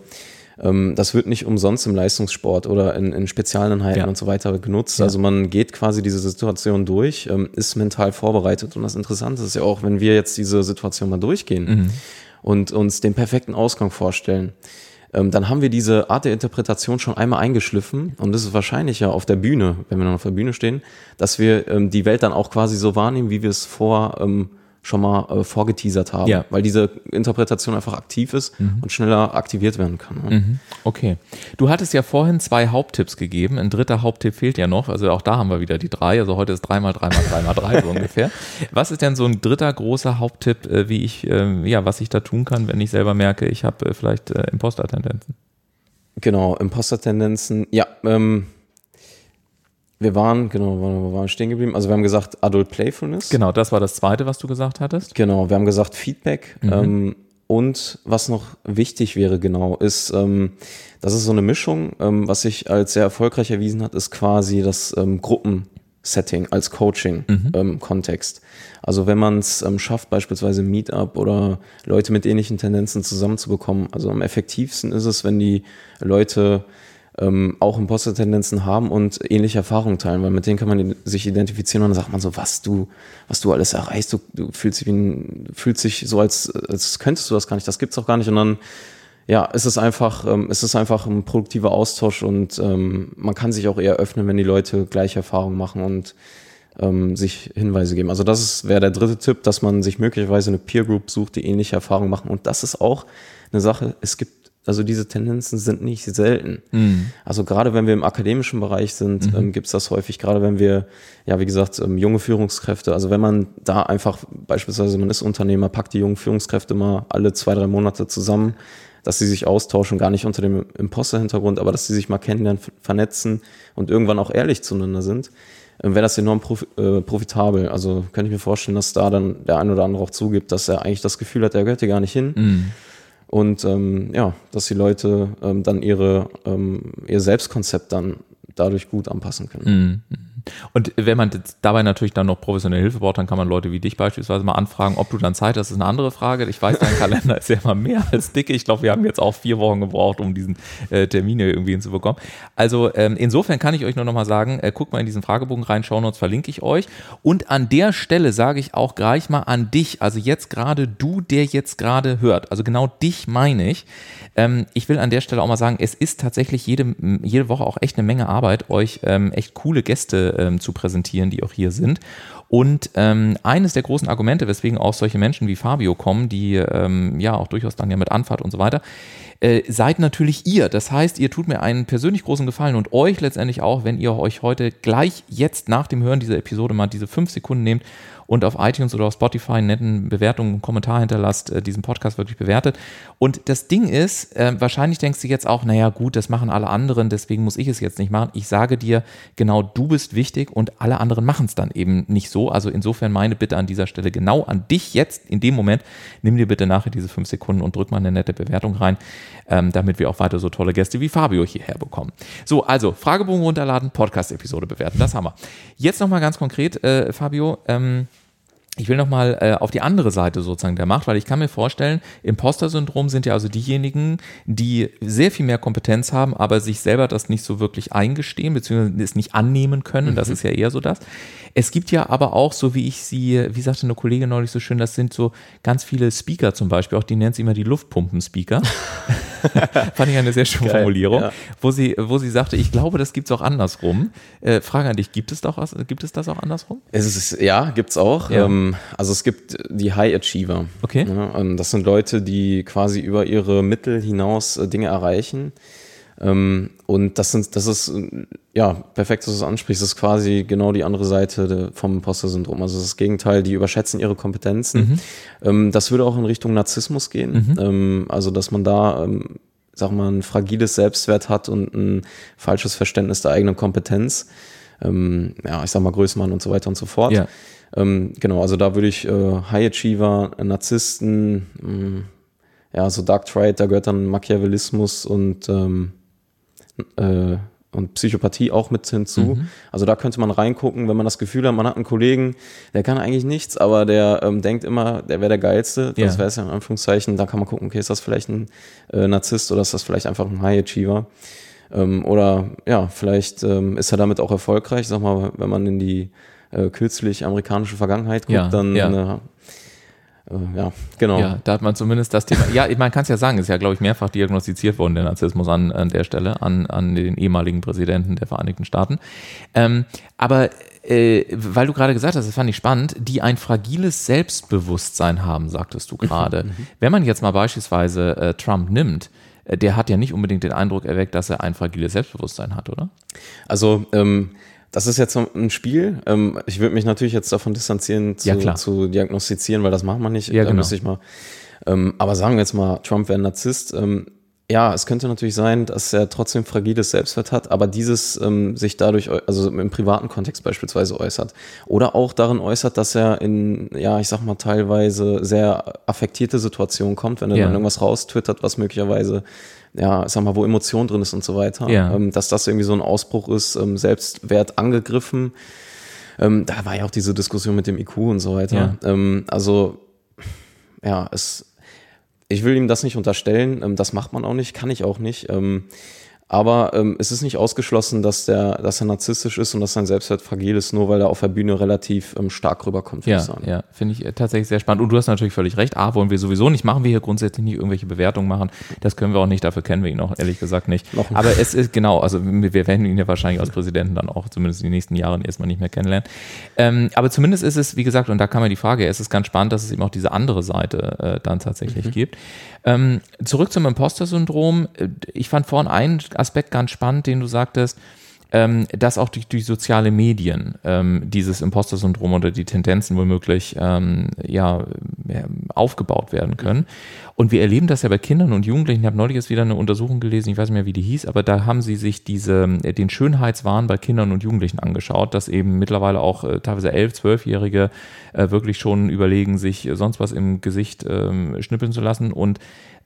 [SPEAKER 2] ähm, das wird nicht umsonst im Leistungssport oder in, in Spezialeinheiten ja. und so weiter genutzt. Ja. Also man geht quasi diese Situation durch, ähm, ist mental vorbereitet. Und das Interessante ist ja auch, wenn wir jetzt diese Situation mal durchgehen mhm. und uns den perfekten Ausgang vorstellen, ähm, dann haben wir diese Art der Interpretation schon einmal eingeschliffen und es ist wahrscheinlich ja auf der Bühne, wenn wir dann auf der Bühne stehen, dass wir ähm, die Welt dann auch quasi so wahrnehmen, wie wir es vor ähm, schon mal äh, vorgeteasert haben, ja. weil diese Interpretation einfach aktiv ist mhm. und schneller aktiviert werden kann.
[SPEAKER 1] Ne? Mhm. Okay. Du hattest ja vorhin zwei Haupttipps gegeben. Ein dritter Haupttipp fehlt ja noch. Also auch da haben wir wieder die drei. Also heute ist dreimal, dreimal, dreimal drei so (laughs) ungefähr. Was ist denn so ein dritter großer Haupttipp, äh, wie ich, äh, ja, was ich da tun kann, wenn ich selber merke, ich habe äh, vielleicht äh, Imposter-Tendenzen?
[SPEAKER 2] Genau, Imposter-Tendenzen. Ja, ähm, wir waren, genau, wir waren stehen geblieben. Also wir haben gesagt Adult Playfulness.
[SPEAKER 1] Genau, das war das zweite, was du gesagt hattest.
[SPEAKER 2] Genau, wir haben gesagt Feedback. Mhm. Ähm, und was noch wichtig wäre genau, ist, ähm, das ist so eine Mischung, ähm, was sich als sehr erfolgreich erwiesen hat, ist quasi das ähm, Gruppensetting als Coaching-Kontext.
[SPEAKER 1] Mhm.
[SPEAKER 2] Ähm, also wenn man es ähm, schafft, beispielsweise Meetup oder Leute mit ähnlichen Tendenzen zusammenzubekommen, also am effektivsten ist es, wenn die Leute ähm, auch Imposter-Tendenzen haben und ähnliche Erfahrungen teilen, weil mit denen kann man sich identifizieren und dann sagt man so, was du, was du alles erreichst, du, du fühlst dich wie ein, fühlst dich so, als, als könntest du das gar nicht, das gibt's auch gar nicht und dann ja, es ist einfach, ähm, es ist einfach ein produktiver Austausch und ähm, man kann sich auch eher öffnen, wenn die Leute gleiche Erfahrungen machen und ähm, sich Hinweise geben. Also das wäre der dritte Tipp, dass man sich möglicherweise eine Peer Group sucht, die ähnliche Erfahrungen machen. Und das ist auch eine Sache. Es gibt also diese Tendenzen sind nicht selten.
[SPEAKER 1] Mhm.
[SPEAKER 2] Also gerade wenn wir im akademischen Bereich sind, ähm, gibt es das häufig. Gerade wenn wir, ja wie gesagt, ähm, junge Führungskräfte, also wenn man da einfach beispielsweise, man ist Unternehmer, packt die jungen Führungskräfte mal alle zwei, drei Monate zusammen, dass sie sich austauschen, gar nicht unter dem Imposter-Hintergrund, aber dass sie sich mal kennenlernen, vernetzen und irgendwann auch ehrlich zueinander sind, ähm, wäre das enorm prof äh, profitabel. Also könnte ich mir vorstellen, dass da dann der ein oder andere auch zugibt, dass er eigentlich das Gefühl hat, er gehört hier gar nicht hin.
[SPEAKER 1] Mhm.
[SPEAKER 2] Und ähm, ja, dass die Leute ähm, dann ihre, ähm, ihr Selbstkonzept dann dadurch gut anpassen können.
[SPEAKER 1] Mhm. Und wenn man dabei natürlich dann noch professionelle Hilfe braucht, dann kann man Leute wie dich beispielsweise mal anfragen, ob du dann Zeit hast, ist eine andere Frage. Ich weiß, dein (laughs) Kalender ist ja immer mehr als dicke. Ich glaube, wir haben jetzt auch vier Wochen gebraucht, um diesen äh, Termin hier irgendwie hinzubekommen. Also ähm, insofern kann ich euch nur noch mal sagen, äh, guckt mal in diesen Fragebogen rein, schauen uns, verlinke ich euch. Und an der Stelle sage ich auch gleich mal an dich, also jetzt gerade du, der jetzt gerade hört, also genau dich meine ich. Ähm, ich will an der Stelle auch mal sagen, es ist tatsächlich jede, jede Woche auch echt eine Menge Arbeit, euch ähm, echt coole Gäste ähm, zu präsentieren, die auch hier sind. Und ähm, eines der großen Argumente, weswegen auch solche Menschen wie Fabio kommen, die ähm, ja auch durchaus dann ja mit Anfahrt und so weiter, äh, seid natürlich ihr. Das heißt, ihr tut mir einen persönlich großen Gefallen und euch letztendlich auch, wenn ihr euch heute gleich jetzt nach dem Hören dieser Episode mal diese fünf Sekunden nehmt und auf iTunes oder auf Spotify einen netten Bewertung, einen Kommentar hinterlasst, äh, diesen Podcast wirklich bewertet. Und das Ding ist, äh, wahrscheinlich denkst du jetzt auch, naja gut, das machen alle anderen, deswegen muss ich es jetzt nicht machen. Ich sage dir, genau du bist wichtig und alle anderen machen es dann eben nicht so. Also insofern meine Bitte an dieser Stelle genau an dich jetzt in dem Moment, nimm dir bitte nachher diese fünf Sekunden und drück mal eine nette Bewertung rein, ähm, damit wir auch weiter so tolle Gäste wie Fabio hierher bekommen. So, also Fragebogen runterladen, Podcast-Episode bewerten, das haben wir. Jetzt nochmal ganz konkret, äh, Fabio, ähm, ich will nochmal äh, auf die andere Seite sozusagen der Macht, weil ich kann mir vorstellen, Imposter-Syndrom sind ja also diejenigen, die sehr viel mehr Kompetenz haben, aber sich selber das nicht so wirklich eingestehen, beziehungsweise es nicht annehmen können. Mhm. Das ist ja eher so das. Es gibt ja aber auch, so wie ich sie, wie sagte eine Kollegin neulich so schön, das sind so ganz viele Speaker zum Beispiel, auch die nennt sie immer die Luftpumpen-Speaker. (laughs) Fand ich eine sehr schöne Geil, Formulierung, ja. wo, sie, wo sie sagte, ich glaube, das gibt es auch andersrum. Äh, Frage an dich, gibt es, doch, gibt es das auch andersrum?
[SPEAKER 2] Es ist, ja, gibt es auch. Ja. Ähm, also es gibt die High Achiever.
[SPEAKER 1] Okay.
[SPEAKER 2] Ja, ähm, das sind Leute, die quasi über ihre Mittel hinaus äh, Dinge erreichen. Ähm, und das sind, das ist, ja, perfekt, dass du es ansprichst. Das ist quasi genau die andere Seite vom Imposter-Syndrom. Also das Gegenteil, die überschätzen ihre Kompetenzen. Mhm. Ähm, das würde auch in Richtung Narzissmus gehen. Mhm. Ähm, also, dass man da, ähm, sag mal, ein fragiles Selbstwert hat und ein falsches Verständnis der eigenen Kompetenz. Ähm, ja, ich sag mal, Größenmann und so weiter und so fort.
[SPEAKER 1] Ja.
[SPEAKER 2] Ähm, genau, also da würde ich äh, High Achiever, Narzissten, mh, mm, ja, so Dark Trade, da gehört dann Machiavellismus und ähm, äh, und Psychopathie auch mit hinzu. Mhm. Also da könnte man reingucken, wenn man das Gefühl hat, man hat einen Kollegen, der kann eigentlich nichts, aber der ähm, denkt immer, der wäre der Geilste. Das ja. wäre es ja in Anführungszeichen. Da kann man gucken, okay, ist das vielleicht ein äh, Narzisst oder ist das vielleicht einfach ein High Achiever? Ähm, oder ja, vielleicht ähm, ist er damit auch erfolgreich. Sag mal, wenn man in die äh, kürzlich amerikanische Vergangenheit guckt,
[SPEAKER 1] ja,
[SPEAKER 2] dann
[SPEAKER 1] ja.
[SPEAKER 2] Äh, ja, genau.
[SPEAKER 1] Ja, da hat man zumindest das Thema. Ja, man kann es ja sagen, ist ja, glaube ich, mehrfach diagnostiziert worden, der Narzissmus an, an der Stelle, an, an den ehemaligen Präsidenten der Vereinigten Staaten. Ähm, aber äh, weil du gerade gesagt hast, das fand ich spannend, die ein fragiles Selbstbewusstsein haben, sagtest du mhm, gerade. Mhm. Wenn man jetzt mal beispielsweise äh, Trump nimmt, äh, der hat ja nicht unbedingt den Eindruck erweckt, dass er ein fragiles Selbstbewusstsein hat, oder?
[SPEAKER 2] Also, ähm, das ist jetzt ein Spiel. Ähm, ich würde mich natürlich jetzt davon distanzieren, zu,
[SPEAKER 1] ja,
[SPEAKER 2] zu diagnostizieren, weil das macht man nicht.
[SPEAKER 1] Ja,
[SPEAKER 2] da
[SPEAKER 1] genau.
[SPEAKER 2] ich mal. Ähm, aber sagen wir jetzt mal, Trump wäre ein Narzisst. Ähm, Ja, es könnte natürlich sein, dass er trotzdem fragiles Selbstwert hat, aber dieses sich dadurch, also im privaten Kontext beispielsweise äußert. Oder auch darin äußert, dass er in, ja, ich sag mal, teilweise sehr affektierte Situationen kommt, wenn er ja. dann irgendwas raustwittert, was möglicherweise, ja, sag mal, wo Emotion drin ist und so weiter. Ja. Ähm, dass das irgendwie so ein Ausbruch ist, ähm, Selbstwert angegriffen. Ähm, da war ja auch diese Diskussion mit dem IQ und so weiter. Ja. Ähm, also, ja, es ich will ihm das nicht unterstellen, ähm, das macht man auch nicht, kann ich auch nicht. Aber ähm, es ist nicht ausgeschlossen, dass, der, dass er narzisstisch ist und dass sein Selbstwert fragil ist, nur weil er auf der Bühne relativ ähm, stark rüberkommt.
[SPEAKER 1] Ja, ja finde ich äh, tatsächlich sehr spannend. Und du hast natürlich völlig recht. A, wollen wir sowieso nicht machen, wir hier grundsätzlich nicht irgendwelche Bewertungen machen. Das können wir auch nicht, dafür kennen wir ihn auch ehrlich gesagt nicht. Noch Aber es ist genau, also wir werden ihn ja wahrscheinlich als Präsidenten dann auch zumindest in den nächsten Jahren erstmal nicht mehr kennenlernen. Ähm, aber zumindest ist es, wie gesagt, und da kam mir die Frage, es ist ganz spannend, dass es eben auch diese andere Seite äh, dann tatsächlich mhm. gibt. Ähm, zurück zum Imposter-Syndrom. Ich fand vorhin einen Aspekt ganz spannend, den du sagtest, ähm, dass auch durch, durch soziale Medien ähm, dieses Imposter-Syndrom oder die Tendenzen womöglich ähm, ja, aufgebaut werden können. Und wir erleben das ja bei Kindern und Jugendlichen. Ich habe neulich jetzt wieder eine Untersuchung gelesen, ich weiß nicht mehr, wie die hieß, aber da haben sie sich diese, den Schönheitswahn bei Kindern und Jugendlichen angeschaut, dass eben mittlerweile auch äh, teilweise elf, zwölfjährige äh, wirklich schon überlegen, sich sonst was im Gesicht ähm, schnippeln zu lassen und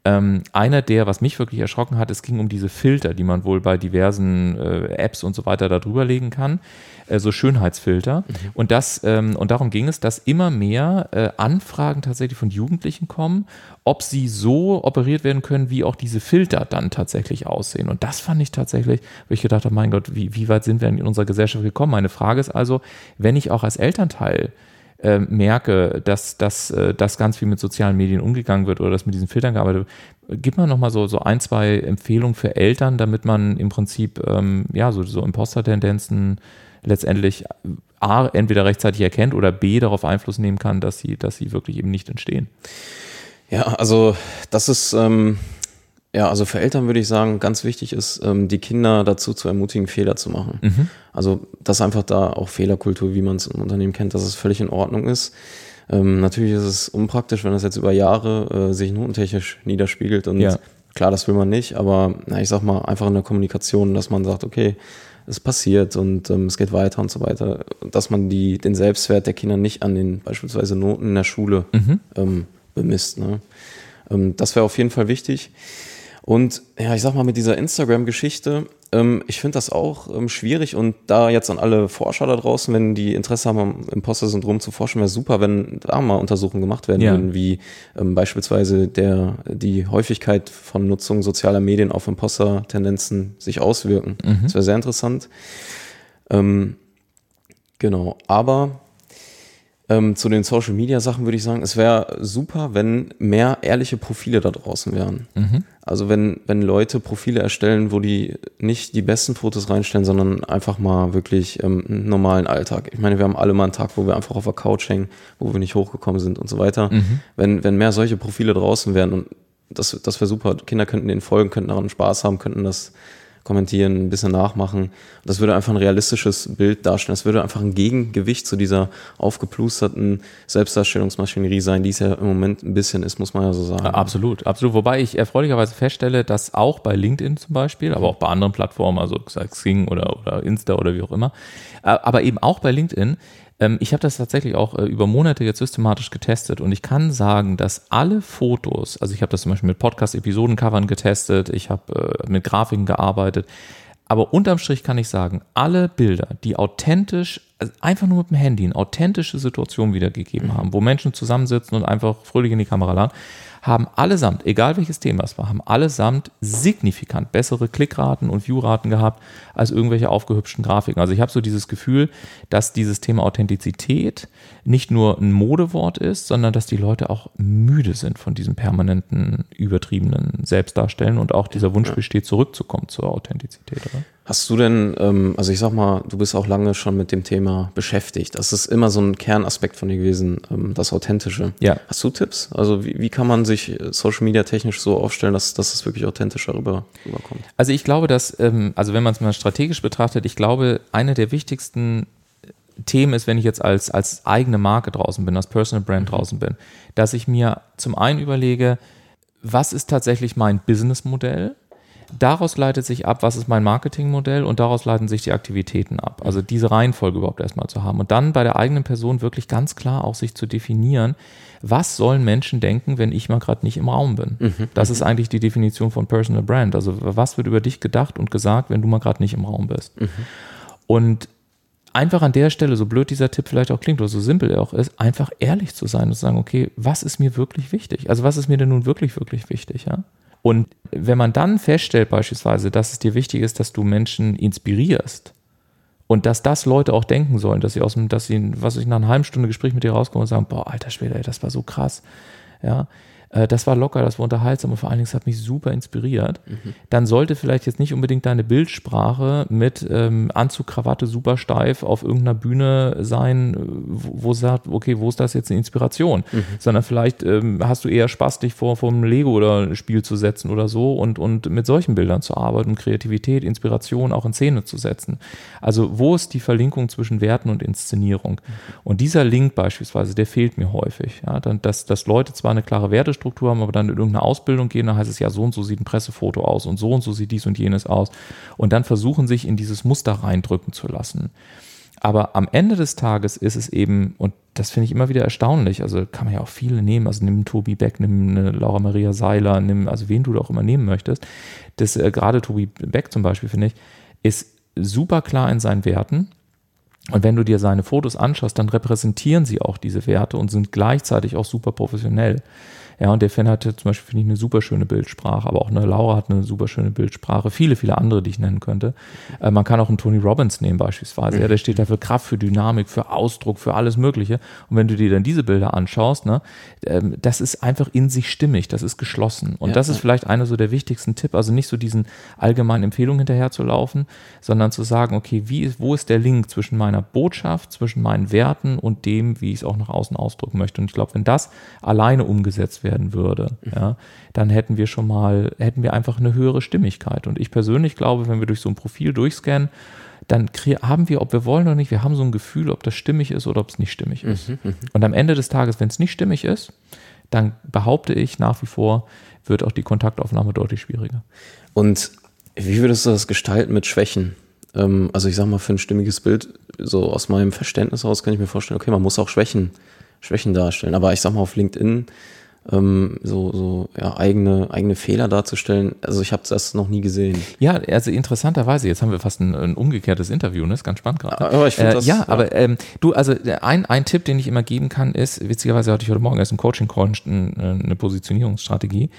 [SPEAKER 1] ähm, einer der, was mich wirklich erschrocken hat, es ging um diese Filter, die man wohl bei diversen äh, Apps und so weiter da drüber legen kann, äh, so Schönheitsfilter. Mhm. Und das ähm, und darum ging es, dass immer mehr äh, Anfragen tatsächlich von Jugendlichen kommen, ob sie so operiert werden können, wie auch diese Filter dann tatsächlich aussehen. Und das fand ich tatsächlich, wo ich gedacht habe, mein Gott, wie, wie weit sind wir in unserer Gesellschaft gekommen? Meine Frage ist also, wenn ich auch als Elternteil äh, merke, dass, dass, äh, dass ganz viel mit sozialen Medien umgegangen wird oder dass mit diesen Filtern gearbeitet wird, gib mal nochmal so, so ein, zwei Empfehlungen für Eltern, damit man im Prinzip ähm, ja, so, so Imposter-Tendenzen letztendlich A, entweder rechtzeitig erkennt oder B, darauf Einfluss nehmen kann, dass sie, dass sie wirklich eben nicht entstehen.
[SPEAKER 2] Ja, also das ist, ähm, ja, also für Eltern würde ich sagen, ganz wichtig ist, ähm, die Kinder dazu zu ermutigen, Fehler zu machen. Mhm. Also, dass einfach da auch Fehlerkultur, wie man es im Unternehmen kennt, dass es völlig in Ordnung ist. Ähm, natürlich ist es unpraktisch, wenn das jetzt über Jahre äh, sich notentechnisch niederspiegelt und ja. klar, das will man nicht, aber na, ich sag mal, einfach in der Kommunikation, dass man sagt, okay, es passiert und ähm, es geht weiter und so weiter, dass man die, den Selbstwert der Kinder nicht an den beispielsweise Noten in der Schule mhm. ähm, bemisst. Ne? Ähm, das wäre auf jeden Fall wichtig. Und ja, ich sag mal, mit dieser Instagram-Geschichte, ähm, ich finde das auch ähm, schwierig und da jetzt an alle Forscher da draußen, wenn die Interesse haben, am Imposter-Syndrom zu forschen, wäre super, wenn da mal Untersuchungen gemacht werden ja. würden, wie ähm, beispielsweise der, die Häufigkeit von Nutzung sozialer Medien auf Imposter-Tendenzen sich auswirken. Mhm. Das wäre sehr interessant. Ähm, genau, aber ähm, zu den Social Media Sachen würde ich sagen, es wäre super, wenn mehr ehrliche Profile da draußen wären. Mhm. Also wenn, wenn Leute Profile erstellen, wo die nicht die besten Fotos reinstellen, sondern einfach mal wirklich ähm, einen normalen Alltag. Ich meine, wir haben alle mal einen Tag, wo wir einfach auf der Couch hängen, wo wir nicht hochgekommen sind und so weiter. Mhm. Wenn, wenn mehr solche Profile draußen wären und das, das wäre super. Kinder könnten denen folgen, könnten daran Spaß haben, könnten das kommentieren, ein bisschen nachmachen. Das würde einfach ein realistisches Bild darstellen. Es würde einfach ein Gegengewicht zu dieser aufgeplusterten Selbstdarstellungsmaschinerie sein, die es ja im Moment ein bisschen ist, muss man ja so sagen.
[SPEAKER 1] Absolut, absolut. Wobei ich erfreulicherweise feststelle, dass auch bei LinkedIn zum Beispiel, aber auch bei anderen Plattformen, also Xing oder, oder Insta oder wie auch immer, äh, aber eben auch bei LinkedIn, ähm, ich habe das tatsächlich auch äh, über Monate jetzt systematisch getestet und ich kann sagen, dass alle Fotos, also ich habe das zum Beispiel mit Podcast-Episodencovern getestet, ich habe äh, mit Grafiken gearbeitet, aber unterm Strich kann ich sagen, alle Bilder, die authentisch, also einfach nur mit dem Handy, eine authentische Situation wiedergegeben mhm. haben, wo Menschen zusammensitzen und einfach fröhlich in die Kamera laden, haben allesamt, egal welches Thema es war, haben allesamt signifikant bessere Klickraten und Viewraten gehabt als irgendwelche aufgehübschten Grafiken. Also ich habe so dieses Gefühl, dass dieses Thema Authentizität nicht nur ein Modewort ist, sondern dass die Leute auch müde sind von diesem permanenten, übertriebenen Selbstdarstellen und auch dieser Wunsch besteht, zurückzukommen zur Authentizität. Oder?
[SPEAKER 2] Hast du denn, ähm, also ich sag mal, du bist auch lange schon mit dem Thema beschäftigt. Das ist immer so ein Kernaspekt von dir gewesen, ähm, das Authentische. Ja. Hast du Tipps? Also wie, wie kann man sich Social Media technisch so aufstellen, dass, dass es wirklich authentischer rüber, rüberkommt?
[SPEAKER 1] Also ich glaube, dass, ähm, also wenn man es mal strategisch betrachtet, ich glaube, eine der wichtigsten Themen ist, wenn ich jetzt als, als eigene Marke draußen bin, als Personal Brand mhm. draußen bin, dass ich mir zum einen überlege, was ist tatsächlich mein Businessmodell? Daraus leitet sich ab, was ist mein Marketingmodell und daraus leiten sich die Aktivitäten ab. Also diese Reihenfolge überhaupt erstmal zu haben und dann bei der eigenen Person wirklich ganz klar auch sich zu definieren, was sollen Menschen denken, wenn ich mal gerade nicht im Raum bin. Mhm. Das ist eigentlich die Definition von Personal Brand. Also was wird über dich gedacht und gesagt, wenn du mal gerade nicht im Raum bist. Mhm. Und einfach an der Stelle, so blöd dieser Tipp vielleicht auch klingt oder so simpel er auch ist, einfach ehrlich zu sein und zu sagen, okay, was ist mir wirklich wichtig? Also was ist mir denn nun wirklich, wirklich wichtig, ja? Und wenn man dann feststellt beispielsweise, dass es dir wichtig ist, dass du Menschen inspirierst, und dass das Leute auch denken sollen, dass sie aus dem, dass sie, was ich nach einer halben Stunde Gespräch mit dir rauskommen und sagen, boah, alter Schwede, ey, das war so krass. Ja, äh, das war locker, das war unterhaltsam und vor allen Dingen, es hat mich super inspiriert, mhm. dann sollte vielleicht jetzt nicht unbedingt deine Bildsprache mit ähm, Anzug, Krawatte super steif auf irgendeiner Bühne sein, wo, wo sagt, okay, wo ist das jetzt eine Inspiration? Mhm. Sondern vielleicht ähm, hast du eher Spaß, dich vor, vor einem Lego oder Spiel zu setzen oder so und, und mit solchen Bildern zu arbeiten, Kreativität, Inspiration auch in Szene zu setzen. Also wo ist die Verlinkung zwischen Werten und Inszenierung? Mhm. Und dieser Link beispielsweise, der fehlt mir häufig. Ja? Dass, dass Leute zwar eine klare Wertestruktur Infrastruktur haben, aber dann in irgendeine Ausbildung gehen, dann heißt es ja, so und so sieht ein Pressefoto aus und so und so sieht dies und jenes aus. Und dann versuchen sich in dieses Muster reindrücken zu lassen. Aber am Ende des Tages ist es eben, und das finde ich immer wieder erstaunlich, also kann man ja auch viele nehmen, also nimm Tobi Beck, nimm eine Laura Maria Seiler, nimm, also wen du da auch immer nehmen möchtest. Das, äh, gerade Tobi Beck zum Beispiel, finde ich, ist super klar in seinen Werten und wenn du dir seine Fotos anschaust, dann repräsentieren sie auch diese Werte und sind gleichzeitig auch super professionell. Ja, und der Fan hatte zum Beispiel, finde ich, eine super schöne Bildsprache, aber auch eine Laura hat eine super schöne Bildsprache, viele, viele andere, die ich nennen könnte. Äh, man kann auch einen Tony Robbins nehmen beispielsweise. Ja, der steht da für Kraft, für Dynamik, für Ausdruck, für alles Mögliche. Und wenn du dir dann diese Bilder anschaust, ne, ähm, das ist einfach in sich stimmig, das ist geschlossen. Und ja, das ist vielleicht einer so der wichtigsten Tipp, also nicht so diesen allgemeinen Empfehlungen hinterher zu laufen, sondern zu sagen, okay, wie ist, wo ist der Link zwischen meiner Botschaft, zwischen meinen Werten und dem, wie ich es auch nach außen ausdrücken möchte. Und ich glaube, wenn das alleine umgesetzt wird, werden würde, ja, dann hätten wir schon mal, hätten wir einfach eine höhere Stimmigkeit. Und ich persönlich glaube, wenn wir durch so ein Profil durchscannen, dann haben wir, ob wir wollen oder nicht, wir haben so ein Gefühl, ob das stimmig ist oder ob es nicht stimmig ist. Mhm, mhm. Und am Ende des Tages, wenn es nicht stimmig ist, dann behaupte ich nach wie vor, wird auch die Kontaktaufnahme deutlich schwieriger.
[SPEAKER 2] Und wie würdest du das gestalten mit Schwächen? Ähm, also ich sag mal, für ein stimmiges Bild, so aus meinem Verständnis aus, kann ich mir vorstellen, okay, man muss auch Schwächen, Schwächen darstellen. Aber ich sag mal, auf LinkedIn ähm, so, so ja, eigene, eigene Fehler darzustellen. Also ich habe das noch nie gesehen.
[SPEAKER 1] Ja, also interessanterweise, jetzt haben wir fast ein, ein umgekehrtes Interview, ne? ist ganz spannend gerade.
[SPEAKER 2] Aber ich äh,
[SPEAKER 1] das, ja, ja, aber ähm, du, also ein, ein Tipp, den ich immer geben kann, ist, witzigerweise hatte ich heute Morgen erst im Coaching-Call eine Positionierungsstrategie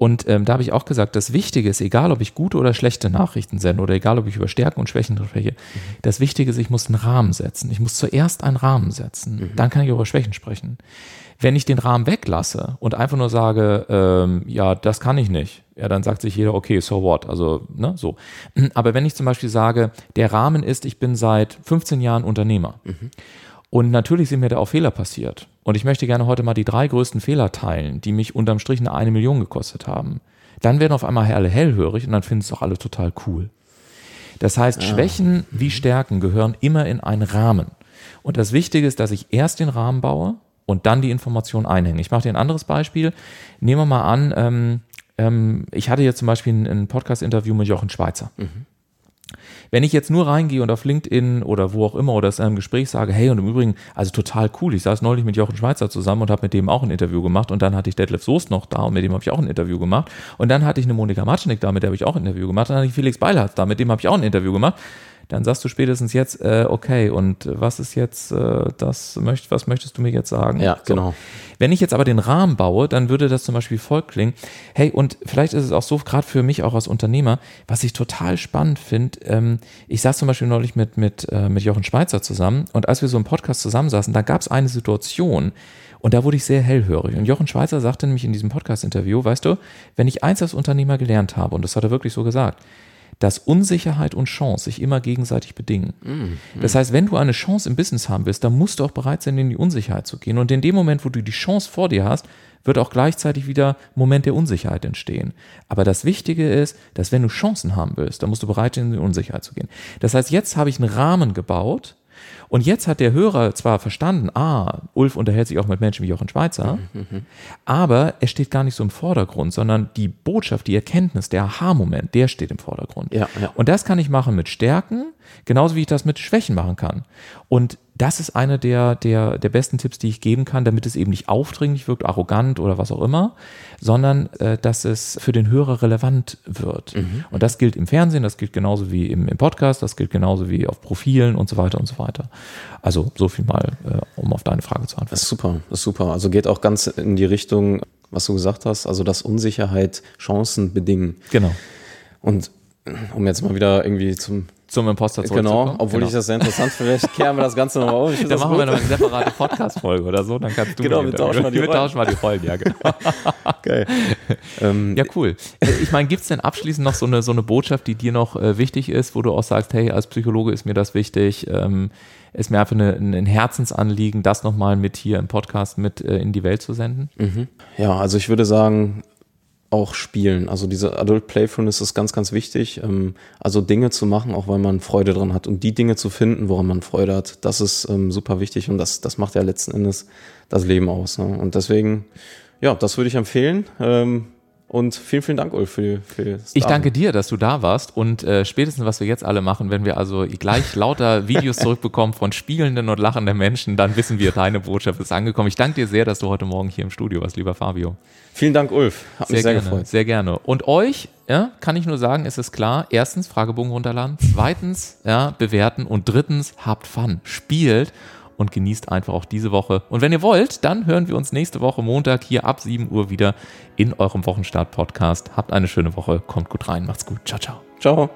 [SPEAKER 1] und ähm, da habe ich auch gesagt, das Wichtige ist, egal ob ich gute oder schlechte Nachrichten sende oder egal ob ich über Stärken und Schwächen spreche, mhm. das Wichtige ist, ich muss einen Rahmen setzen. Ich muss zuerst einen Rahmen setzen. Mhm. Dann kann ich über Schwächen sprechen. Wenn ich den Rahmen weglasse und einfach nur sage, ähm, ja, das kann ich nicht, ja, dann sagt sich jeder, okay, so what? Also, ne, so. (clears throat) Aber wenn ich zum Beispiel sage, der Rahmen ist, ich bin seit 15 Jahren Unternehmer. Mhm. Und natürlich sind mir da auch Fehler passiert. Und ich möchte gerne heute mal die drei größten Fehler teilen, die mich unterm Strich eine, eine Million gekostet haben. Dann werden auf einmal alle hellhörig und dann finden es auch alle total cool. Das heißt, ah. Schwächen wie Stärken gehören immer in einen Rahmen. Und das Wichtige ist, dass ich erst den Rahmen baue und dann die Information einhängen. Ich mache dir ein anderes Beispiel. Nehmen wir mal an, ähm, ähm, ich hatte jetzt zum Beispiel ein, ein Podcast-Interview mit Jochen Schweizer. Mhm. Wenn ich jetzt nur reingehe und auf LinkedIn oder wo auch immer oder in einem Gespräch sage, hey, und im Übrigen, also total cool, ich saß neulich mit Jochen Schweizer zusammen und habe mit dem auch ein Interview gemacht und dann hatte ich Detlef Soest noch da und mit dem habe ich auch ein Interview gemacht und dann hatte ich eine Monika Matschnik da, mit der habe ich auch ein Interview gemacht, dann hatte ich Felix Beilhardt da, mit dem habe ich auch ein Interview gemacht dann sagst du spätestens jetzt, äh, okay, und was ist jetzt äh, das, möcht, was möchtest du mir jetzt sagen?
[SPEAKER 2] Ja, so. genau.
[SPEAKER 1] Wenn ich jetzt aber den Rahmen baue, dann würde das zum Beispiel voll klingen. Hey, und vielleicht ist es auch so, gerade für mich auch als Unternehmer, was ich total spannend finde, ähm, ich saß zum Beispiel neulich mit, mit, äh, mit Jochen Schweizer zusammen und als wir so im Podcast zusammensaßen, da gab es eine Situation, und da wurde ich sehr hellhörig. Und Jochen Schweizer sagte nämlich in diesem Podcast-Interview, weißt du, wenn ich eins als Unternehmer gelernt habe, und das hat er wirklich so gesagt, dass Unsicherheit und Chance sich immer gegenseitig bedingen. Mm, Das heißt, wenn du eine Chance im Business haben willst, dann musst du auch bereit sein, in die Unsicherheit zu gehen. Und in dem Moment, wo du die Chance vor dir hast, wird auch gleichzeitig wieder Moment der Unsicherheit entstehen. Aber das Wichtige ist, dass wenn du Chancen haben willst, dann musst du bereit sein, in die Unsicherheit zu gehen. Das heißt, jetzt habe ich einen Rahmen gebaut, Und jetzt hat der Hörer zwar verstanden, ah, Ulf unterhält sich auch mit Menschen wie Jochen Schweizer, mhm. aber er steht gar nicht so im Vordergrund, sondern die Botschaft, die Erkenntnis, der Aha-Moment, der steht im Vordergrund.
[SPEAKER 2] Ja, ja.
[SPEAKER 1] Und das kann ich machen mit Stärken, genauso wie ich das mit Schwächen machen kann. Und das ist einer der, der, der besten Tipps, die ich geben kann, damit es eben nicht aufdringlich wirkt, arrogant oder was auch immer, sondern äh, dass es für den Hörer relevant wird. Mhm. Und das gilt im Fernsehen, das gilt genauso wie im, im Podcast, das gilt genauso wie auf Profilen und so weiter und so weiter. Also so viel mal, äh, um auf deine Frage zu antworten.
[SPEAKER 2] Das ist super, das ist super. Also geht auch ganz in die Richtung, was du gesagt hast, also dass Unsicherheit Chancen bedingen.
[SPEAKER 1] Genau.
[SPEAKER 2] Und um jetzt mal wieder irgendwie zum
[SPEAKER 1] zum Imposter
[SPEAKER 2] Genau, obwohl genau. ich das sehr interessant finde. Vielleicht kehren wir das Ganze nochmal
[SPEAKER 1] um. (laughs) Dann machen gut. wir noch eine separate Podcast-Folge oder so, dann kannst du
[SPEAKER 2] Genau, wir tauschen, mal die, (laughs)
[SPEAKER 1] wir tauschen mal die Rollen, ja, genau. (laughs)
[SPEAKER 2] Geil.
[SPEAKER 1] Ähm, ja, cool. Ich meine, gibt es denn abschließend noch so eine, so eine Botschaft, die dir noch äh, wichtig ist, wo du auch sagst, hey, als Psychologe ist mir das wichtig, ähm, ist mir einfach eine, ein Herzensanliegen, das nochmal mit hier im Podcast mit äh, in die Welt zu senden?
[SPEAKER 2] Mhm. Ja, also ich würde sagen, auch spielen. Also diese Adult Playfulness ist ganz, ganz wichtig. Ähm, also Dinge zu machen, auch weil man Freude dran hat. Und die Dinge zu finden, woran man Freude hat, das ist ähm, super wichtig und das, das macht ja letzten Endes das Leben aus. Ne? Und deswegen, ja, das würde ich empfehlen. Und vielen, vielen Dank, Ulf, für, für
[SPEAKER 1] das Ich danke dir, dass du da warst. Und äh, spätestens, was wir jetzt alle machen, wenn wir also gleich (laughs) lauter Videos zurückbekommen von spielenden und lachenden Menschen, dann wissen wir, deine Botschaft ist angekommen. Ich danke dir sehr, dass du heute Morgen hier im Studio warst, lieber Fabio.
[SPEAKER 2] Vielen Dank, Ulf.
[SPEAKER 1] Hat sehr mich sehr gerne, gefreut. Sehr gerne. Und euch ja, kann ich nur sagen, es ist klar, erstens Fragebogen runterladen, zweitens ja, bewerten und drittens habt Fun, spielt und genießt einfach auch diese Woche. Und wenn ihr wollt, dann hören wir uns nächste Woche Montag hier ab 7 Uhr wieder in eurem Wochenstart-Podcast. Habt eine schöne Woche, kommt gut rein, macht's gut. Ciao, ciao.
[SPEAKER 2] Ciao.